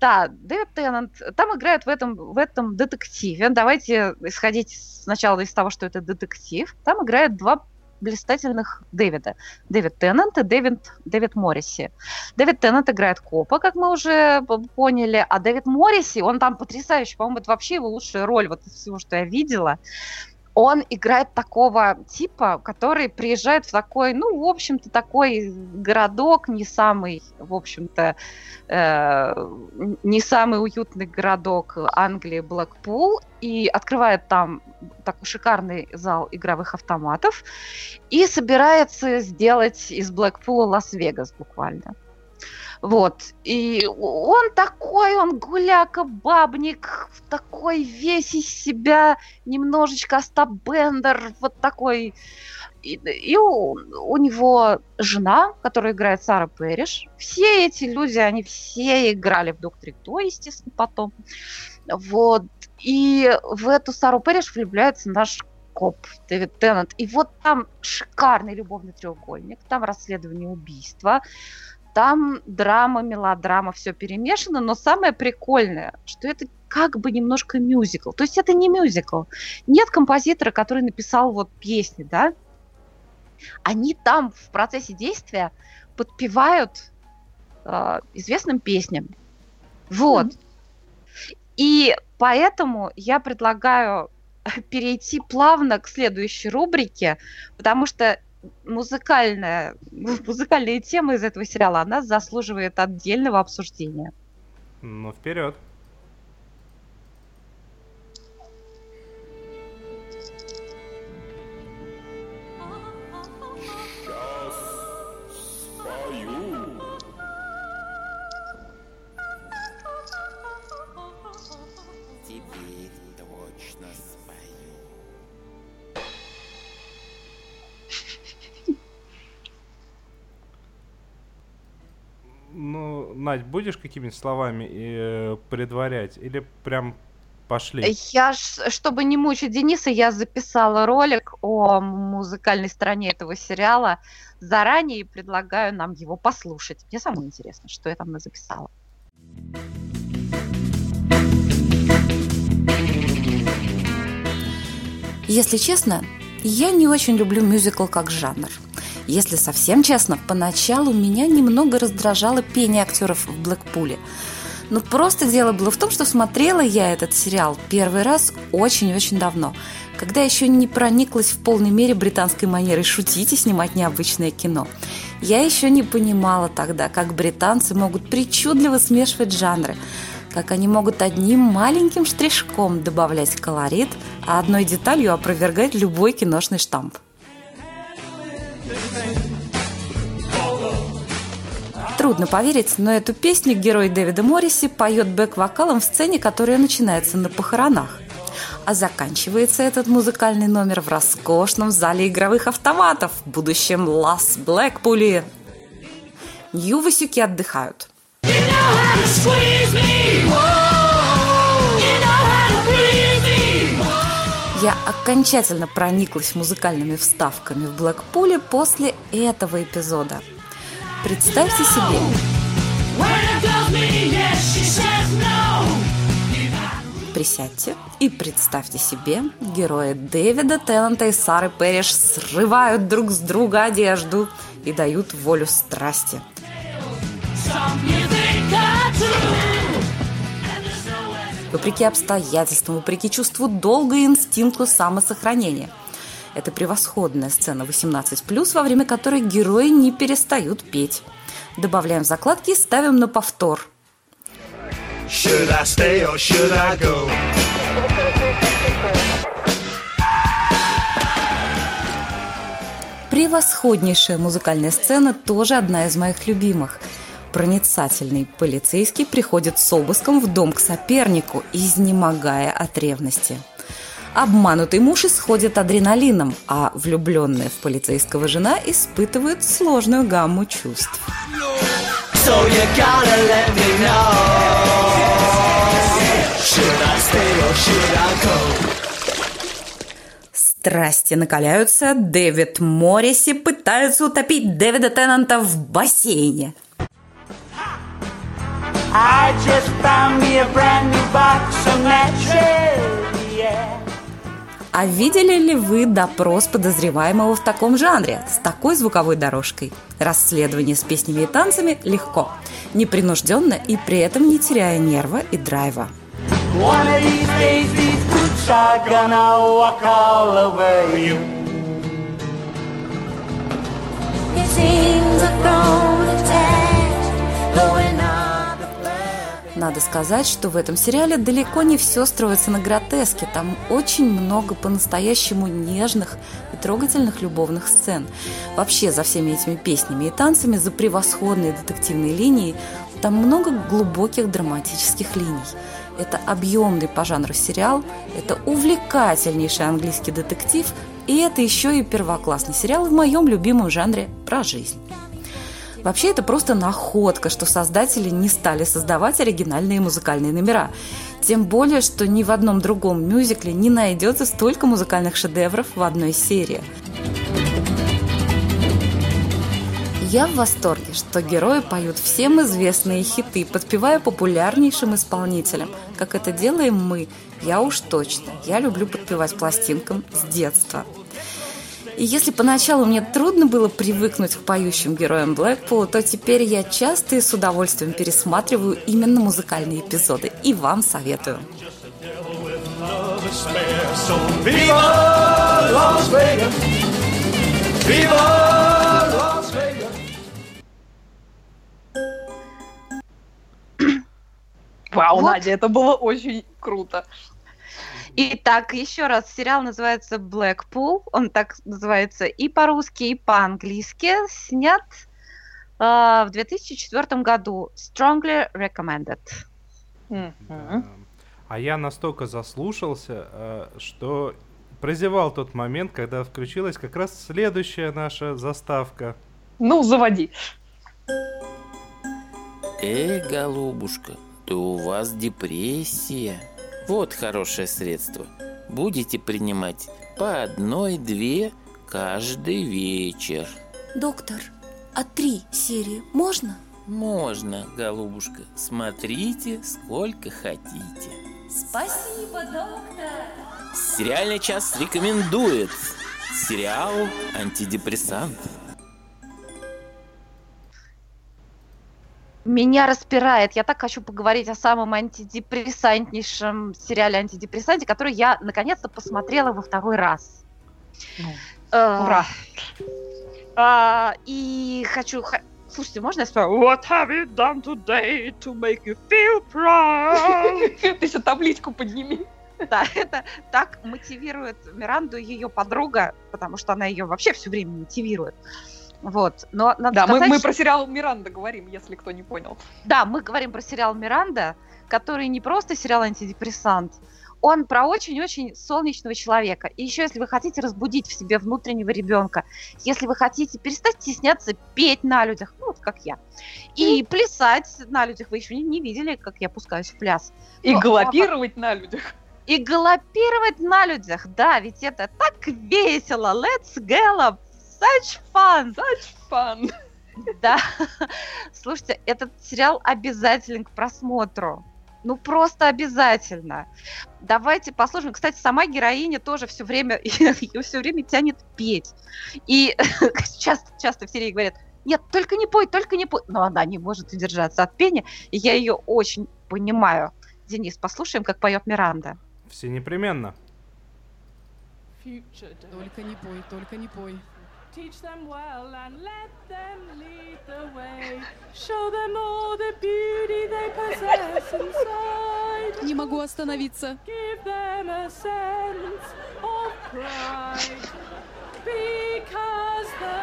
Да, Дэвид Теннант там играет в этом, в этом детективе. Давайте исходить сначала из того, что это детектив. Там играют два блистательных Дэвида. Дэвид Теннант и Дэвид, Дэвид Морриси. Дэвид Теннант играет копа, как мы уже поняли, а Дэвид Морриси, он там потрясающий, по-моему, это вообще его лучшая роль вот из всего, что я видела. Он играет такого типа, который приезжает в такой, ну, в общем-то, такой городок, не самый, в общем-то, э, не самый уютный городок Англии Блэкпул и открывает там такой шикарный зал игровых автоматов и собирается сделать из Блэкпула Лас-Вегас буквально. Вот. И он такой, он гуляка, бабник, такой весь из себя, немножечко Остап Бендер, вот такой. И, и у, у него жена, которая играет Сара Пэриш. Все эти люди, они все играли в Докторе Кто, естественно, потом. Вот. И в эту Сару Пэриш влюбляется наш коп Дэвид Теннант. И вот там шикарный любовный треугольник, там расследование убийства, там драма, мелодрама, все перемешано, но самое прикольное, что это как бы немножко мюзикл. То есть это не мюзикл. Нет композитора, который написал вот песни, да? Они там в процессе действия подпевают э, известным песням. Вот. И поэтому я предлагаю перейти плавно к следующей рубрике, потому что музыкальная, музыкальная тема из этого сериала, она заслуживает отдельного обсуждения. Ну, вперед. Надь, будешь какими-нибудь словами э, предварять? Или прям Пошли. Я, ж, чтобы не мучить Дениса, я записала ролик о музыкальной стороне этого сериала заранее и предлагаю нам его послушать. Мне самое интересно, что я там записала. Если честно, я не очень люблю мюзикл как жанр. Если совсем честно, поначалу меня немного раздражало пение актеров в Блэкпуле – но просто дело было в том, что смотрела я этот сериал первый раз очень-очень давно, когда еще не прониклась в полной мере британской манерой шутить и снимать необычное кино. Я еще не понимала тогда, как британцы могут причудливо смешивать жанры, как они могут одним маленьким штришком добавлять колорит, а одной деталью опровергать любой киношный штамп. Трудно поверить, но эту песню герой Дэвида Морриси поет бэк-вокалом в сцене, которая начинается на похоронах. А заканчивается этот музыкальный номер в роскошном зале игровых автоматов в будущем Лас Блэкпуле. Нью-Васюки отдыхают. Я окончательно прониклась музыкальными вставками в Блэкпуле после этого эпизода – Представьте себе. Присядьте и представьте себе, герои Дэвида Теннанта и Сары Перриш срывают друг с друга одежду и дают волю страсти. Вопреки обстоятельствам, вопреки чувству долга и инстинкту самосохранения – это превосходная сцена 18+, во время которой герои не перестают петь. Добавляем закладки и ставим на повтор. Should I stay or should I go? Превосходнейшая музыкальная сцена тоже одна из моих любимых. Проницательный полицейский приходит с обыском в дом к сопернику, изнемогая от ревности. Обманутый муж исходит адреналином, а влюбленная в полицейского жена испытывает сложную гамму чувств. So Страсти накаляются, Дэвид Морриси пытается утопить Дэвида Теннанта в бассейне. I just found me a brand new box of matches, yeah. А видели ли вы допрос подозреваемого в таком жанре, с такой звуковой дорожкой? Расследование с песнями и танцами легко, непринужденно и при этом не теряя нерва и драйва. Grown attached, going надо сказать, что в этом сериале далеко не все строится на гротеске. Там очень много по-настоящему нежных и трогательных любовных сцен. Вообще, за всеми этими песнями и танцами, за превосходной детективной линией, там много глубоких драматических линий. Это объемный по жанру сериал, это увлекательнейший английский детектив, и это еще и первоклассный сериал в моем любимом жанре про жизнь. Вообще это просто находка, что создатели не стали создавать оригинальные музыкальные номера. Тем более, что ни в одном другом мюзикле не найдется столько музыкальных шедевров в одной серии. Я в восторге, что герои поют всем известные хиты, подпевая популярнейшим исполнителям, как это делаем мы. Я уж точно. Я люблю подпевать пластинкам с детства. И если поначалу мне трудно было привыкнуть к поющим героям Блэкпула, то теперь я часто и с удовольствием пересматриваю именно музыкальные эпизоды. И вам советую. Вау, вот. Надя, это было очень круто. Итак, еще раз, сериал называется Blackpool, он так называется и по-русски, и по-английски, снят э, в 2004 году. Strongly recommended. Mm-hmm. А я настолько заслушался, э, что прозевал тот момент, когда включилась как раз следующая наша заставка. Ну, заводи. Эй, голубушка, то у вас депрессия. Вот хорошее средство. Будете принимать по одной-две каждый вечер. Доктор, а три серии можно? Можно, голубушка. Смотрите, сколько хотите. Спасибо, доктор. Сериальный час рекомендует сериал «Антидепрессант». Меня распирает. Я так хочу поговорить о самом антидепрессантнейшем сериале антидепрессанте, который я наконец-то посмотрела во второй раз. Ну, Э, Ура! а, и хочу... ха- Слушайте, можно я спою? What have you done today to make you feel proud? Ты еще табличку подними. Да, это так мотивирует Миранду ее подруга, потому что она ее вообще все время мотивирует. Вот. Но надо Да, мы, сказать, мы что- про сериал Миранда говорим, если кто не понял. Да, мы говорим про сериал Миранда, который не просто сериал антидепрессант, он про очень-очень солнечного человека. И еще, если вы хотите разбудить в себе внутреннего ребенка, если вы хотите перестать стесняться петь на людях, ну вот как я, и плясать на людях, вы еще не, не видели, как я пускаюсь в пляс, И Ну, галопировать на людях. и галопировать на людях, да, ведь это так весело, let's gallop, such fun, Фан. Да. Слушайте, этот сериал обязателен к просмотру. Ну, просто обязательно. Давайте послушаем. Кстати, сама героиня тоже все время, ее все время тянет петь. И часто, часто в серии говорят, нет, только не пой, только не пой. Но она не может удержаться от пения, и я ее очень понимаю. Денис, послушаем, как поет Миранда. Все непременно. Только не пой, только не пой. Teach them well and let them lead the way. Show them all the beauty they possess inside. Не могу остановиться. Give them a sense of pride. Because the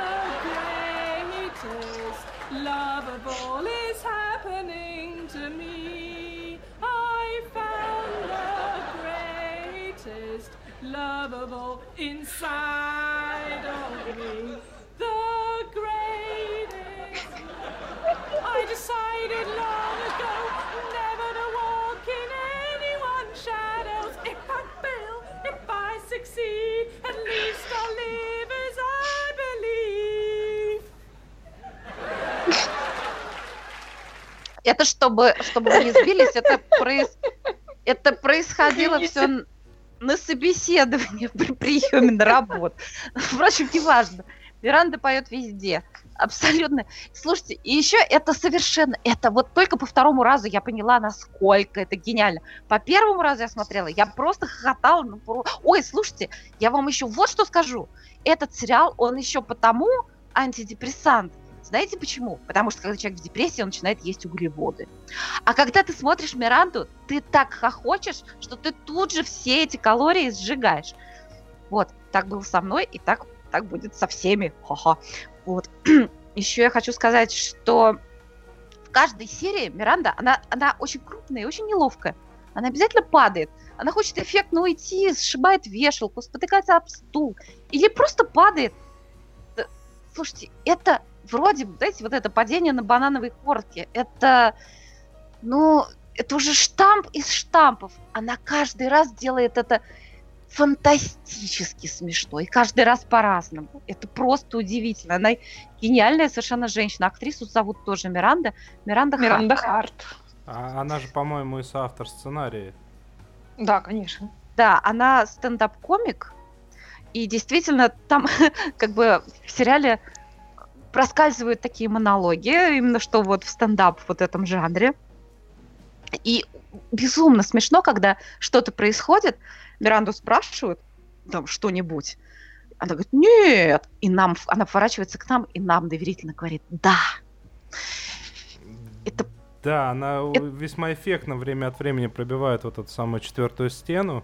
greatest love of all is happening to me. I found the greatest all inside of me. The greatest. I decided long ago never to walk in anyone's shadows. If I fail, if I succeed, at least I'll live as I believe. Это чтобы, чтобы вы не сбились, это, проис- это происходило все на собеседовании при приеме на работу. Впрочем, неважно. Миранда поет везде. Абсолютно. Слушайте, и еще это совершенно, это вот только по второму разу я поняла, насколько это гениально. По первому разу я смотрела, я просто хохотала. ну, про- Ой, слушайте, я вам еще вот что скажу. Этот сериал, он еще потому антидепрессант. Знаете почему? Потому что когда человек в депрессии, он начинает есть углеводы. А когда ты смотришь Миранду, ты так хохочешь, что ты тут же все эти калории сжигаешь. Вот, так было со мной, и так, так будет со всеми. Ха-ха. Вот. Еще я хочу сказать, что в каждой серии Миранда, она, она очень крупная и очень неловкая. Она обязательно падает. Она хочет эффектно уйти, сшибает вешалку, спотыкается об стул. Или просто падает. Да, Слушайте, это вроде, знаете, вот это падение на банановой корке, это, ну, это уже штамп из штампов. Она каждый раз делает это фантастически смешно. И каждый раз по-разному. Это просто удивительно. Она гениальная совершенно женщина. Актрису зовут тоже Миранда. Миранда, Харт. Миранда Харт. А она же, по-моему, и соавтор сценария. Да, конечно. Да, она стендап-комик. И действительно, там как бы в сериале проскальзывают такие монологи, именно что вот в стендап вот этом жанре. И безумно смешно, когда что-то происходит, Миранду спрашивают там что-нибудь, она говорит, нет, и нам, она поворачивается к нам и нам доверительно говорит, да. Это Да, она Это- весьма эффектно время от времени пробивает вот эту самую четвертую стену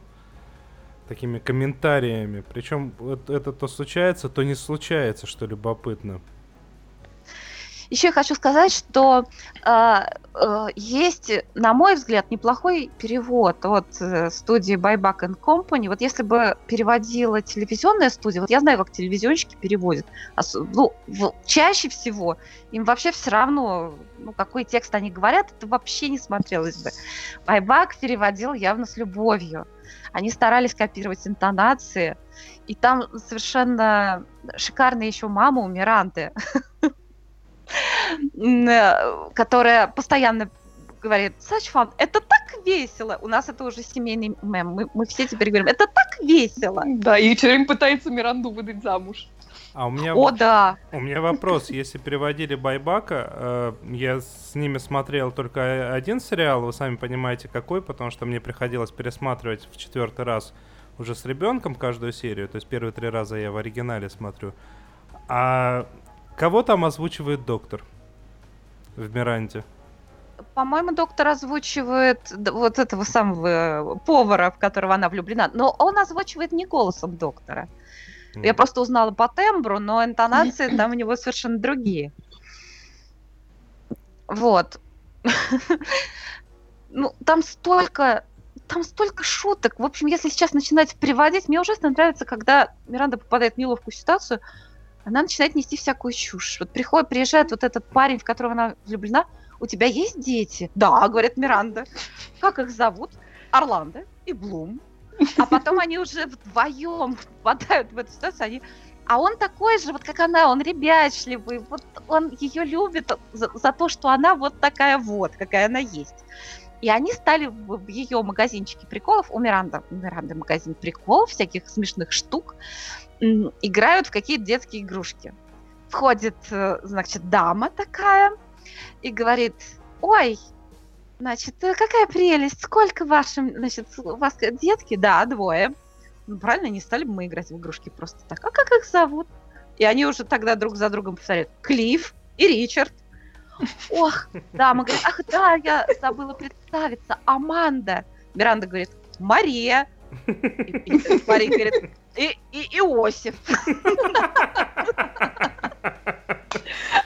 такими комментариями. Причем это, это то случается, то не случается, что любопытно. Еще я хочу сказать, что э, э, есть, на мой взгляд, неплохой перевод от э, студии Buyback and Company. Вот если бы переводила телевизионная студия, вот я знаю, как телевизионщики переводят. Ос- ну, в- чаще всего им вообще все равно, ну, какой текст они говорят, это вообще не смотрелось бы. Buyback переводил явно с любовью. Они старались копировать интонации. И там совершенно шикарная еще мама у Миранды, которая постоянно говорит, fun, это так весело. У нас это уже семейный мем. Мы, мы все теперь говорим, это так весело. Да, и все время пытается Миранду выдать замуж. А у меня, О, да. у меня вопрос. Если переводили Байбака, э, я с ними смотрел только один сериал, вы сами понимаете какой, потому что мне приходилось пересматривать в четвертый раз уже с ребенком каждую серию, то есть первые три раза я в оригинале смотрю. А кого там озвучивает доктор в Миранде? По-моему, доктор озвучивает вот этого самого повара, в которого она влюблена. Но он озвучивает не голосом доктора. Я М. просто узнала по тембру, но интонации там у него совершенно другие. Вот. Ну, там столько, там столько шуток. В общем, если сейчас начинать приводить, мне ужасно нравится, когда Миранда попадает в неловкую ситуацию, она начинает нести всякую чушь. Вот приходит, приезжает вот этот парень, в которого она влюблена. У тебя есть дети? Да, говорит Миранда. Как их зовут? Орландо и Блум. А потом они уже вдвоем попадают в эту ситуацию, они а он такой же, вот как она, он ребячливый, вот он ее любит за, за то, что она вот такая вот, какая она есть. И они стали в, ее магазинчике приколов, у Миранды, у Миранды магазин приколов, всяких смешных штук, играют в какие-то детские игрушки. Входит, э, значит, дама такая и говорит, ой, значит, э, какая прелесть, сколько вашим, значит, у вас детки? Да, двое. Ну, правильно, не стали бы мы играть в игрушки просто так. А как их зовут? И они уже тогда друг за другом повторяют. Клифф и Ричард. Ох, да, мы говорим, ах, да, я забыла представиться. Аманда. Миранда говорит, Мария. И, Мария говорит, и, и Иосиф.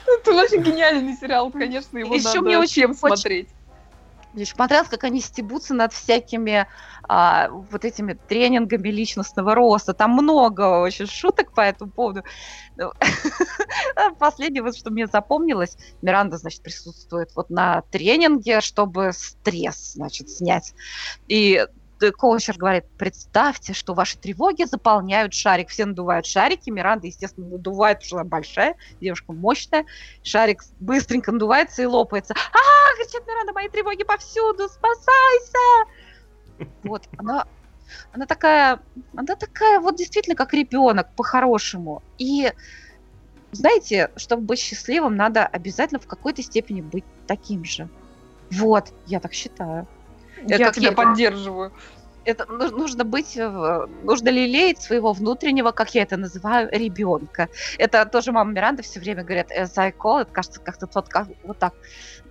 Это вообще гениальный сериал, конечно, его Ещё надо мне очень всем смотреть. Мне еще понравилось, как они стебутся над всякими а, вот этими тренингами личностного роста. Там много очень шуток по этому поводу. Ну, Последнее, вот, что мне запомнилось, Миранда, значит, присутствует вот на тренинге, чтобы стресс, значит, снять. И т- коучер говорит, представьте, что ваши тревоги заполняют шарик. Все надувают шарики, Миранда, естественно, надувает, потому что она большая, девушка мощная. Шарик быстренько надувается и лопается. А, кричит Миранда, мои тревоги повсюду, спасайся! Вот, она, она такая, она такая вот действительно как ребенок, по-хорошему. И знаете, чтобы быть счастливым, надо обязательно в какой-то степени быть таким же. Вот, я так считаю. Я тебя поддерживаю. Это ну- нужно быть, э, нужно лелеять своего внутреннего, как я это называю, ребенка. Это тоже мама Миранда все время говорит, I call it, кажется, как-то тот, как, вот так.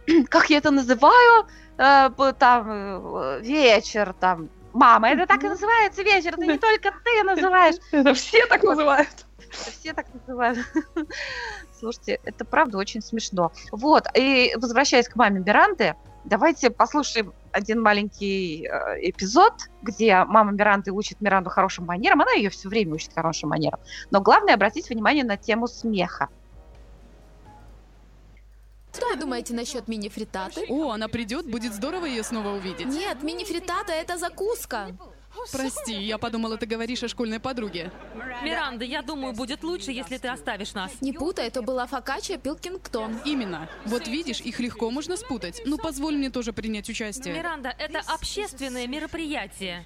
Как я это называю, Э, там, э, вечер, там, мама, это так и называется вечер, это не только ты называешь. Это все так называют. Это все так называют. Слушайте, это правда очень смешно. Вот, и возвращаясь к маме Миранды, давайте послушаем один маленький э, эпизод, где мама Миранды учит Миранду хорошим манерам. Она ее все время учит хорошим манерам. Но главное обратить внимание на тему смеха. Что вы думаете насчет мини-фритаты? О, она придет, будет здорово ее снова увидеть. Нет, мини-фритата это закуска. Прости, я подумала, ты говоришь о школьной подруге. Миранда, я думаю, будет лучше, если ты оставишь нас. Не путай, это была фокачча Пилкингтон. Именно. Вот видишь, их легко можно спутать. Ну, позволь мне тоже принять участие. Миранда, это общественное мероприятие.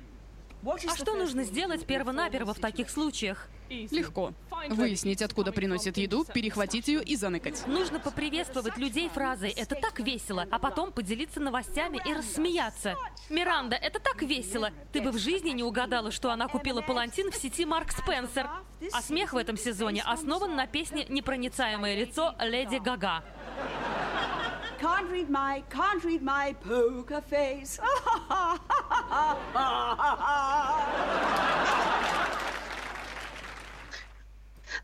А что нужно сделать перво-наперво в таких случаях? Легко. Выяснить, откуда приносят еду, перехватить ее и заныкать. Нужно поприветствовать людей фразой «это так весело», а потом поделиться новостями и рассмеяться. Миранда, это так весело. Ты бы в жизни не угадала, что она купила палантин в сети Марк Спенсер. А смех в этом сезоне основан на песне «Непроницаемое лицо» Леди Гага. Can't read my, can't read my poker face.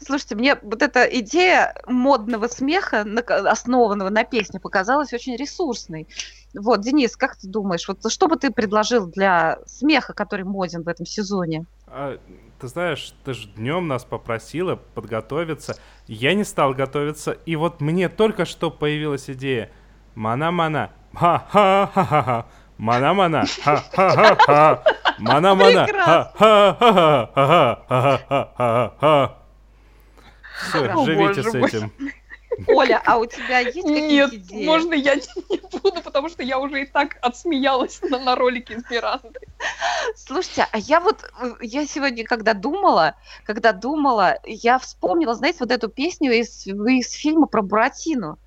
Слушайте, мне вот эта идея модного смеха, основанного на песне, показалась очень ресурсной. Вот, Денис, как ты думаешь, вот что бы ты предложил для смеха, который моден в этом сезоне? А, ты знаешь, ты же днем нас попросила подготовиться. Я не стал готовиться, и вот мне только что появилась идея. Мана-мана, ха-ха-ха-ха-ха. Мана-мана, ха-ха-ха-ха. Мана-мана, ха-ха-ха-ха-ха-ха-ха-ха. Все, живите с этим. Оля, а у тебя есть Нет, какие-то идеи? можно я не, не буду, потому что я уже и так отсмеялась на, на ролике с Мирандой. Слушайте, а я вот, э, я сегодня, когда думала, когда думала, я вспомнила, знаете, вот эту песню из, из фильма про Буратино.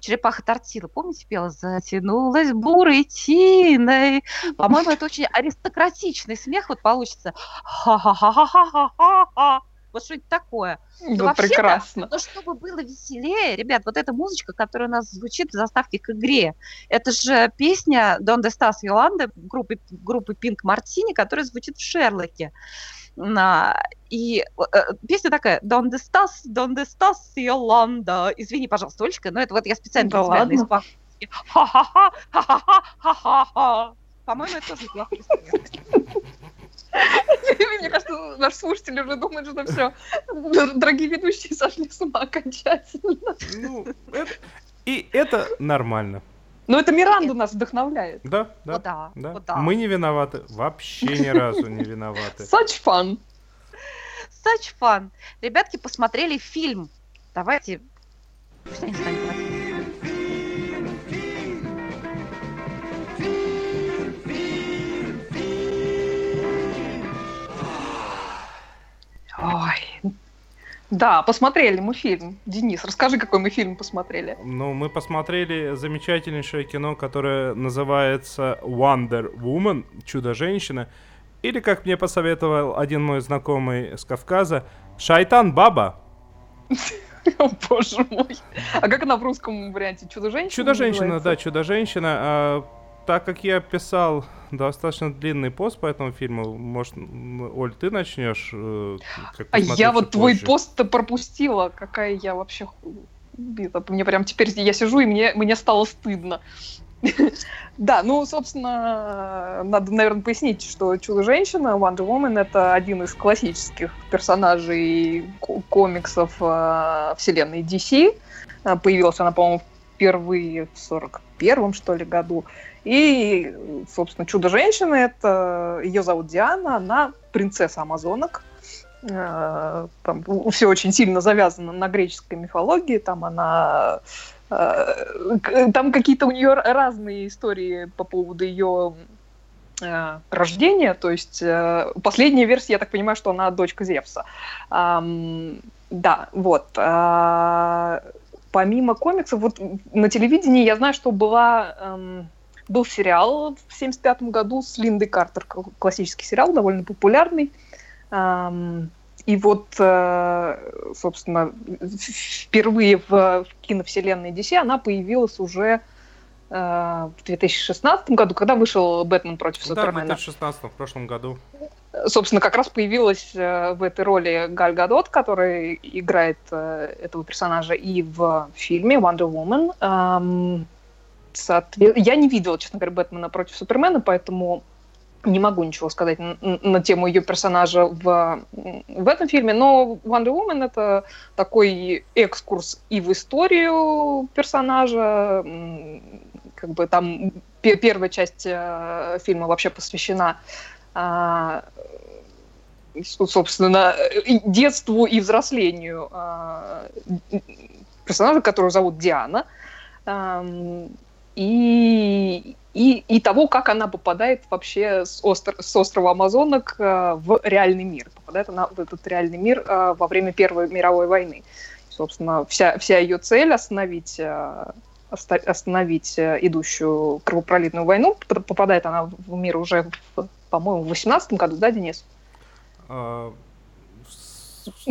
Черепаха тортила, помните, пела «Затянулась бурой тиной». По-моему, это очень аристократичный смех вот получится. Ха-ха-ха-ха-ха-ха-ха. Вот что-нибудь такое. Да, вообще-то, прекрасно. Но чтобы было веселее, ребят, вот эта музычка, которая у нас звучит в заставке к игре, это же песня Донде Стас Йоланда группы, группы Pink Martini, которая звучит в Шерлоке. На- И э, песня такая Донде Стас, Донде Стас Йоланда. Извини, пожалуйста, Олечка, но это вот я специально Да для тебя, ладно. испанки. Ха-ха-ха, ха-ха-ха, ха-ха-ха. По-моему, это тоже неплохой смех. Мне кажется, наш слушатель уже думает, что все, дорогие ведущие сошли с ума окончательно. Ну, это- И это нормально. Но это Миранда нас вдохновляет. Да, да. О, да, да. о, да. Мы не виноваты. Вообще ни разу не виноваты. Such fun. Such fun. Ребятки посмотрели фильм. Давайте... Пусть они с Ой. Да, посмотрели мы фильм. Денис, расскажи, какой мы фильм посмотрели. Ну, мы посмотрели замечательнейшее кино, которое называется Wonder Woman, Чудо-женщина. Или, как мне посоветовал один мой знакомый с Кавказа, Шайтан Баба. О, боже мой. А как она в русском варианте? Чудо-женщина? Чудо-женщина, да, Чудо-женщина. Так как я писал достаточно длинный пост по этому фильму, может, Оль, ты начнешь? э, как А я вот твой позже? пост-то пропустила. Какая я вообще убита. Мне прям теперь я сижу, и мне, мне стало стыдно. Да, ну, собственно, надо, наверное, пояснить, что Чудо-женщина, Wonder Woman, это один из классических персонажей ко- комиксов э, вселенной DC. Э, Появилась она, по-моему, впервые в 41-м, что ли, году. И, собственно, Чудо-женщина, это ее зовут Диана, она принцесса амазонок. Э, Там все очень сильно завязано на греческой мифологии. Там она э, там какие-то у нее разные истории по поводу ее э, рождения. То есть последняя версия, я так понимаю, что она дочка Зевса. Да, вот. Помимо комиксов, вот на телевидении я знаю, что была эм, был сериал в 75 году с Линдой Картер, классический сериал, довольно популярный. И вот, э, собственно, в- впервые в, в киновселенной DC она появилась уже э, в 2016 году, когда вышел «Бэтмен против Да, в Супермена». 2016 в прошлом году. Собственно, как раз появилась э, в этой роли Галь Гадот, которая играет э, этого персонажа и в фильме Wonder Woman. Ам, соотве- Я не видела, честно говоря, Бэтмена против Супермена, поэтому не могу ничего сказать н- н- на тему ее персонажа в, в этом фильме, но Wonder Woman это такой экскурс и в историю персонажа, как бы там пе- первая часть э, фильма вообще посвящена а, собственно, детству и взрослению а, персонажа, которого зовут Диана, и, и, и того, как она попадает вообще с, остр- с острова Амазонок а, в реальный мир. Попадает она в этот реальный мир а, во время Первой мировой войны. Собственно, вся, вся ее цель остановить оста- остановить э, идущую кровопролитную войну. Попадает она в мир уже, по-моему, в 18 году, да, Денис? А,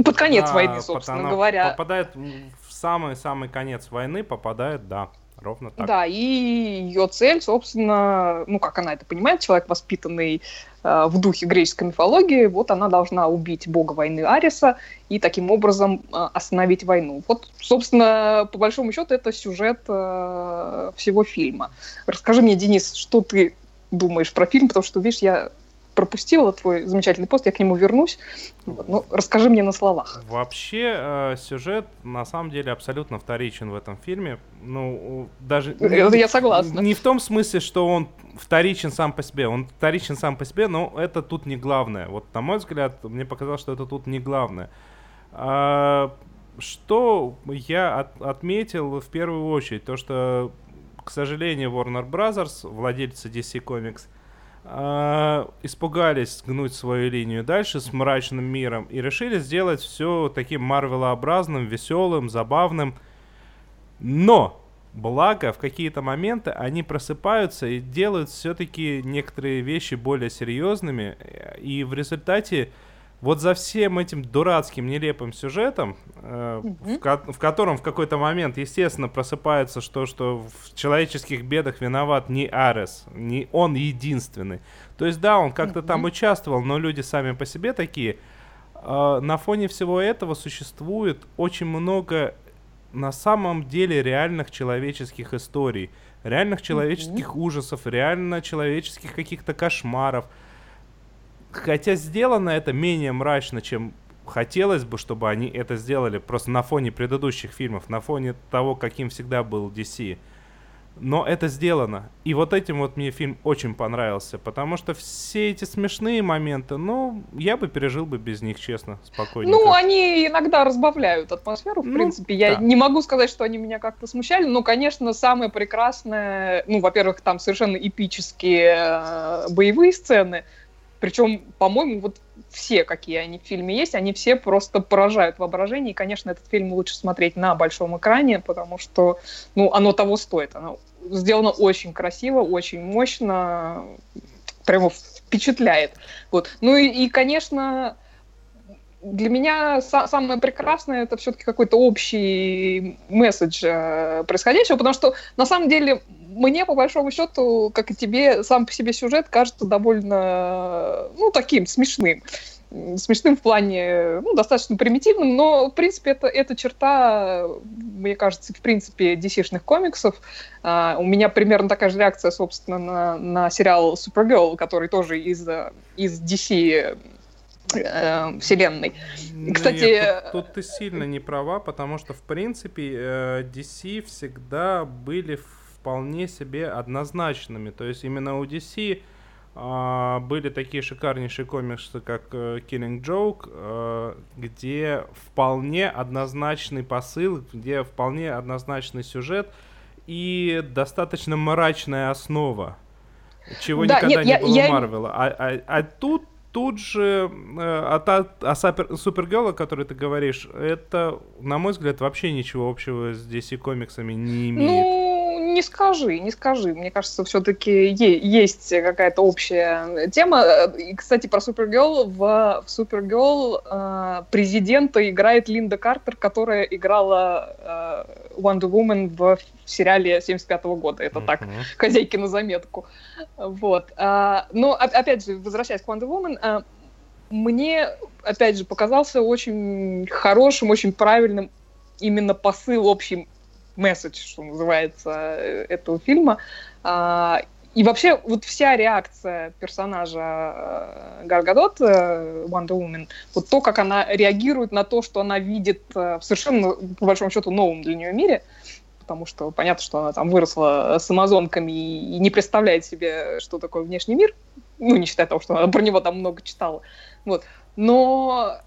Под конец да, войны, собственно говоря. Попадает в самый-самый конец войны, попадает, да. Ровно так. Да, и ее цель, собственно, ну, как она это понимает, человек, воспитанный э, в духе греческой мифологии, вот она должна убить бога войны Ариса и таким образом э, остановить войну. Вот, собственно, по большому счету, это сюжет э, всего фильма. Расскажи мне, Денис, что ты думаешь про фильм, потому что, видишь, я пропустила твой замечательный пост, я к нему вернусь. Вот, ну, расскажи мне на словах. Вообще, э, сюжет на самом деле абсолютно вторичен в этом фильме. Ну, даже... Это я согласна. Не в том смысле, что он вторичен сам по себе. Он вторичен сам по себе, но это тут не главное. Вот, на мой взгляд, мне показалось, что это тут не главное. А, что я от, отметил в первую очередь, то что, к сожалению, Warner Brothers, владельцы DC Comics, а, испугались гнуть свою линию дальше с мрачным миром и решили сделать все таким марвелообразным, веселым, забавным. Но, благо, в какие-то моменты они просыпаются и делают все-таки некоторые вещи более серьезными. И в результате вот за всем этим дурацким, нелепым сюжетом, э, в, ко- в котором в какой-то момент, естественно, просыпается, что, что в человеческих бедах виноват не Арес, не он единственный. То есть, да, он как-то там участвовал, но люди сами по себе такие. Э, на фоне всего этого существует очень много на самом деле реальных человеческих историй, реальных человеческих ужасов, реально человеческих каких-то кошмаров – хотя сделано это менее мрачно, чем хотелось бы, чтобы они это сделали просто на фоне предыдущих фильмов, на фоне того, каким всегда был DC. Но это сделано. И вот этим вот мне фильм очень понравился, потому что все эти смешные моменты, ну, я бы пережил бы без них, честно, спокойно. Ну, они иногда разбавляют атмосферу, в ну, принципе. Я да. не могу сказать, что они меня как-то смущали, но, конечно, самое прекрасное, ну, во-первых, там совершенно эпические э, боевые сцены, причем, по-моему, вот все, какие они в фильме есть, они все просто поражают воображение. И, конечно, этот фильм лучше смотреть на большом экране, потому что, ну, оно того стоит. Оно сделано очень красиво, очень мощно, прямо впечатляет. Вот. Ну и, и конечно, для меня са- самое прекрасное это все-таки какой-то общий месседж э, происходящего, потому что на самом деле мне, по большому счету, как и тебе, сам по себе сюжет кажется довольно, ну, таким смешным. Смешным в плане, ну, достаточно примитивным, но, в принципе, это, эта черта, мне кажется, в принципе, DC-шных комиксов. Uh, у меня примерно такая же реакция, собственно, на, на сериал Supergirl, который тоже из, из DC э, вселенной. Кстати, Нет, тут, тут ты сильно не права, потому что в принципе э, DC всегда были вполне себе однозначными. То есть именно у DC э, были такие шикарнейшие комиксы, как э, Killing Joke, э, где вполне однозначный посыл, где вполне однозначный сюжет и достаточно мрачная основа. Чего да, никогда нет, не я, было я... Марвела. А, а, а тут тут же э, а, та, а супер, Супергерл, о которой ты говоришь, это, на мой взгляд, вообще ничего общего с DC комиксами не имеет. Ну, не скажи, не скажи. Мне кажется, все-таки есть какая-то общая тема. И, кстати, про Супергерл. В, в Супергерл э, президента играет Линда Картер, которая играла э, Wonder Woman в сериале 75 -го года. Это uh-huh. так, хозяйки на заметку. Вот. А, но, опять же, возвращаясь к Wonder Woman, а, мне, опять же, показался очень хорошим, очень правильным именно посыл, общий месседж, что называется, этого фильма. А, и вообще, вот вся реакция персонажа Гаргадот, э, Wonder Woman, вот то, как она реагирует на то, что она видит э, в совершенно, по большому счету, новом для нее мире, потому что понятно, что она там выросла с амазонками и не представляет себе, что такое внешний мир, ну, не считая того, что она про него там много читала. Вот. Но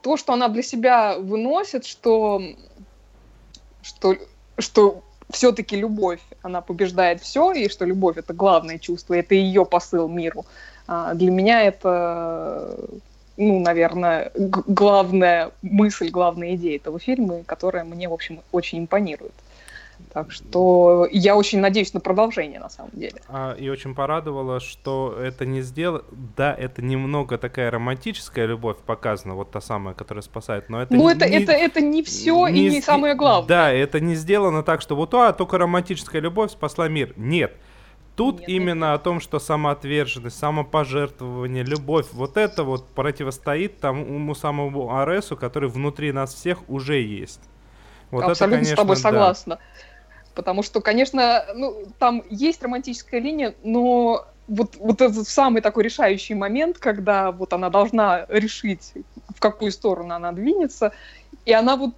то, что она для себя выносит, что, что, что все-таки любовь, она побеждает все, и что любовь это главное чувство, это ее посыл миру. А для меня это, ну, наверное, главная мысль, главная идея этого фильма, которая мне, в общем, очень импонирует. Так что я очень надеюсь на продолжение, на самом деле. А, и очень порадовало, что это не сделано... Да, это немного такая романтическая любовь показана, вот та самая, которая спасает, но это Ну, не- это, не- это, это не все и не с- самое главное. Да, это не сделано так, что вот, а, только романтическая любовь спасла мир. Нет. Тут Нет, именно о том, что самоотверженность, самопожертвование, любовь, вот это вот противостоит тому самому Аресу, который внутри нас всех уже есть. Вот Абсолютно это, конечно, с тобой да. Потому что, конечно, ну, там есть романтическая линия, но вот, вот этот самый такой решающий момент, когда вот она должна решить, в какую сторону она двинется, и она вот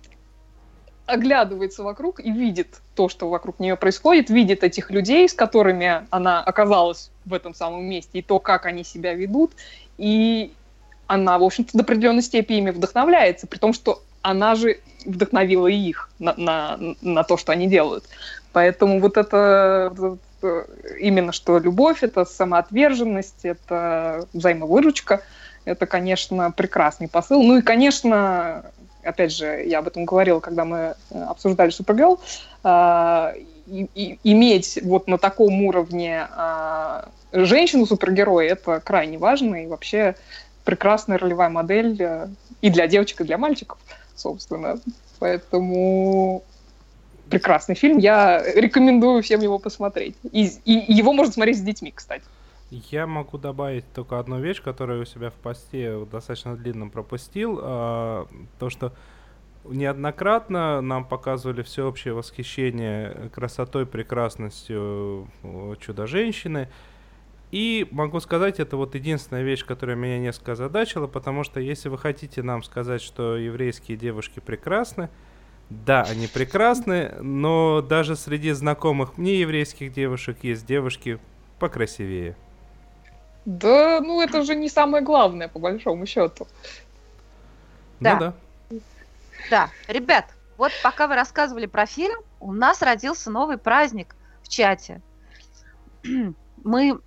оглядывается вокруг и видит то, что вокруг нее происходит, видит этих людей, с которыми она оказалась в этом самом месте, и то, как они себя ведут, и она, в общем-то, до определенной степени ими вдохновляется, при том, что она же вдохновила и их на, на, на то, что они делают. Поэтому вот это это именно что любовь, это самоотверженность, это взаимовыручка, это, конечно, прекрасный посыл. Ну и, конечно, опять же, я об этом говорила, когда мы э, обсуждали Супергерл, а, иметь вот на таком уровне а, женщину-супергероя, это крайне важно, и вообще прекрасная ролевая модель э, и для девочек, и для мальчиков, собственно. Поэтому прекрасный фильм. Я рекомендую всем его посмотреть. И, и его можно смотреть с детьми, кстати. Я могу добавить только одну вещь, которую у себя в посте достаточно длинном пропустил. а, то, что неоднократно нам показывали всеобщее восхищение красотой, прекрасностью э, чудо-женщины. И могу сказать, это вот единственная вещь, которая меня несколько озадачила, потому что если вы хотите нам сказать, что еврейские девушки прекрасны, да, они прекрасны, но даже среди знакомых мне еврейских девушек есть девушки покрасивее. Да, ну это же не самое главное, по большому счету. Да. Ну да. Да, ребят, вот пока вы рассказывали про фильм, у нас родился новый праздник в чате. Мы,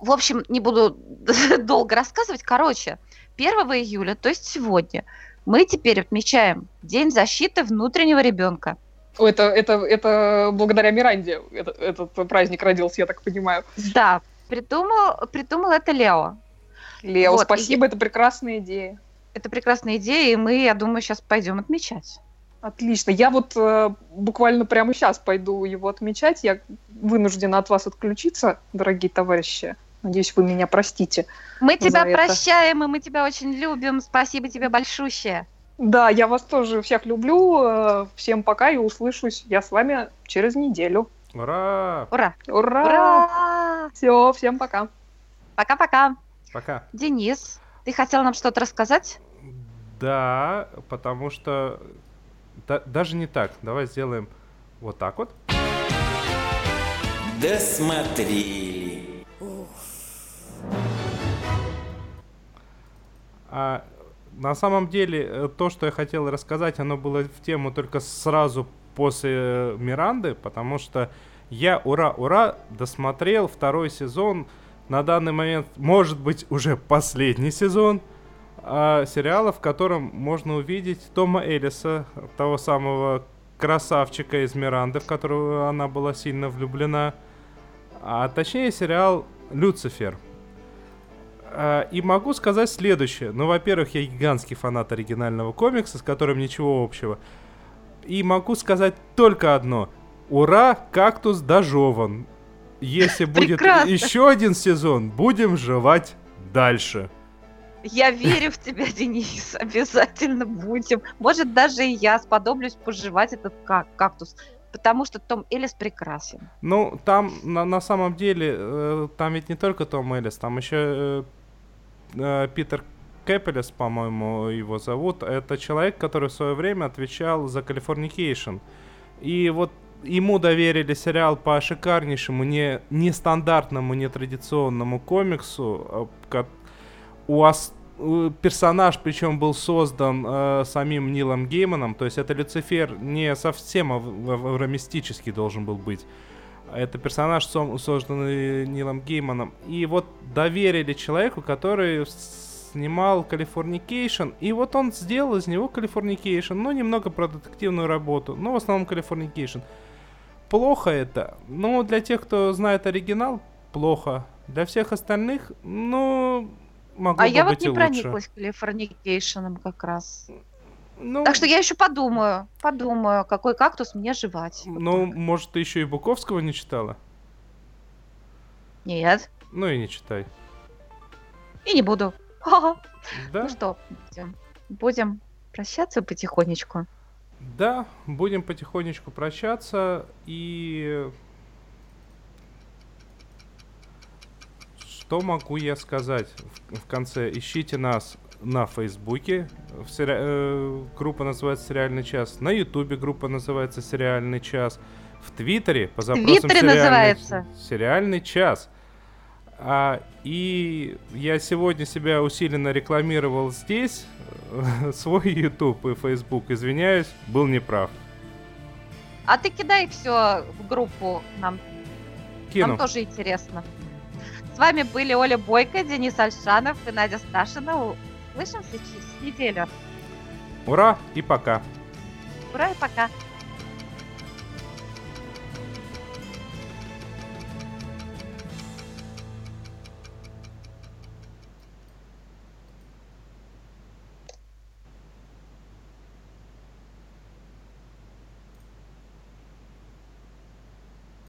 в общем, не буду долго рассказывать. Короче, 1 июля, то есть сегодня, мы теперь отмечаем День защиты внутреннего ребенка. Это, это, это благодаря Миранде этот, этот праздник родился, я так понимаю. Да, придумал, придумал это Лео. Лео, Вот, и спасибо, это прекрасная идея. Это прекрасная идея, и мы, я думаю, сейчас пойдем отмечать. Отлично. Я вот э, буквально прямо сейчас пойду его отмечать. Я вынуждена от вас отключиться, дорогие товарищи. Надеюсь, вы меня простите. Мы тебя это. прощаем, и мы тебя очень любим. Спасибо тебе большущее. Да, я вас тоже всех люблю. Э, Всем пока и услышусь я с вами через неделю. Ура! Ура! Ура! Ура! Все, всем пока. Пока-пока. Пока. Денис, ты хотел нам что-то рассказать? Да, потому что... да- даже не так. Давай сделаем вот так вот. Досмотрели. А на самом деле, э, то, что я хотел рассказать, оно было в тему только сразу после э, Миранды, потому что я, ура, ура, досмотрел второй сезон, на данный момент, может быть, уже последний сезон а, сериала, в котором можно увидеть Тома Эллиса, того самого красавчика из Миранды, в которого она была сильно влюблена, а точнее сериал «Люцифер». А, И могу сказать следующее. Ну, во-первых, я гигантский фанат оригинального комикса, с которым ничего общего. И могу сказать только одно. Ура, кактус дожеван. Если будет Прекрасно. еще один сезон, будем жевать дальше. Я верю в тебя, Денис. Обязательно будем. Может, даже и я сподоблюсь пожевать этот ка- кактус. Потому что Том Эллис прекрасен. Ну, там на, на самом деле, э, там ведь не только Том Эллис, там еще э, Питер Кэпелес, по-моему, его зовут. Это человек, который в свое время отвечал за Californication. И вот ему доверили сериал по шикарнейшему, не, нестандартному, нетрадиционному комиксу. э, У ос- персонаж, причем был создан э, самим Нилом Гейманом, то есть это Люцифер не совсем ав- ав- авраамистический должен был быть. Это персонаж, созданный Нилом Гейманом. И вот доверили человеку, который снимал Californication, и вот он сделал из него Californication, но немного про детективную работу, но в основном Californication. Плохо это, но для тех, кто знает оригинал, плохо. Для всех остальных, ну, могло А бы я вот быть не лучше. прониклась Californication ом как раз. Ну, Так что я еще подумаю, подумаю, какой кактус мне жевать. ну, может, ты еще и Буковского не читала? Нет, Ну и не читай. и не буду. Да? Ну что, будем, будем прощаться потихонечку. Да, будем потихонечку прощаться и... Что могу я сказать в конце? Ищите нас на Фейсбуке. В сери- э, группа называется «Сериальный час». На Ютубе группа называется «Сериальный час». В Твиттере по запросам Твиттере «Сериальный, называется. «Сериальный час». А, и я сегодня себя усиленно рекламировал здесь, свой YouTube и Facebook. Извиняюсь, был неправ. А ты кидай все в группу, нам, Кину. нам тоже интересно. С вами были Оля Бойко, Денис Альшанов и Надя Сташина. Услышимся через неделю. Ура и пока. Ура и пока.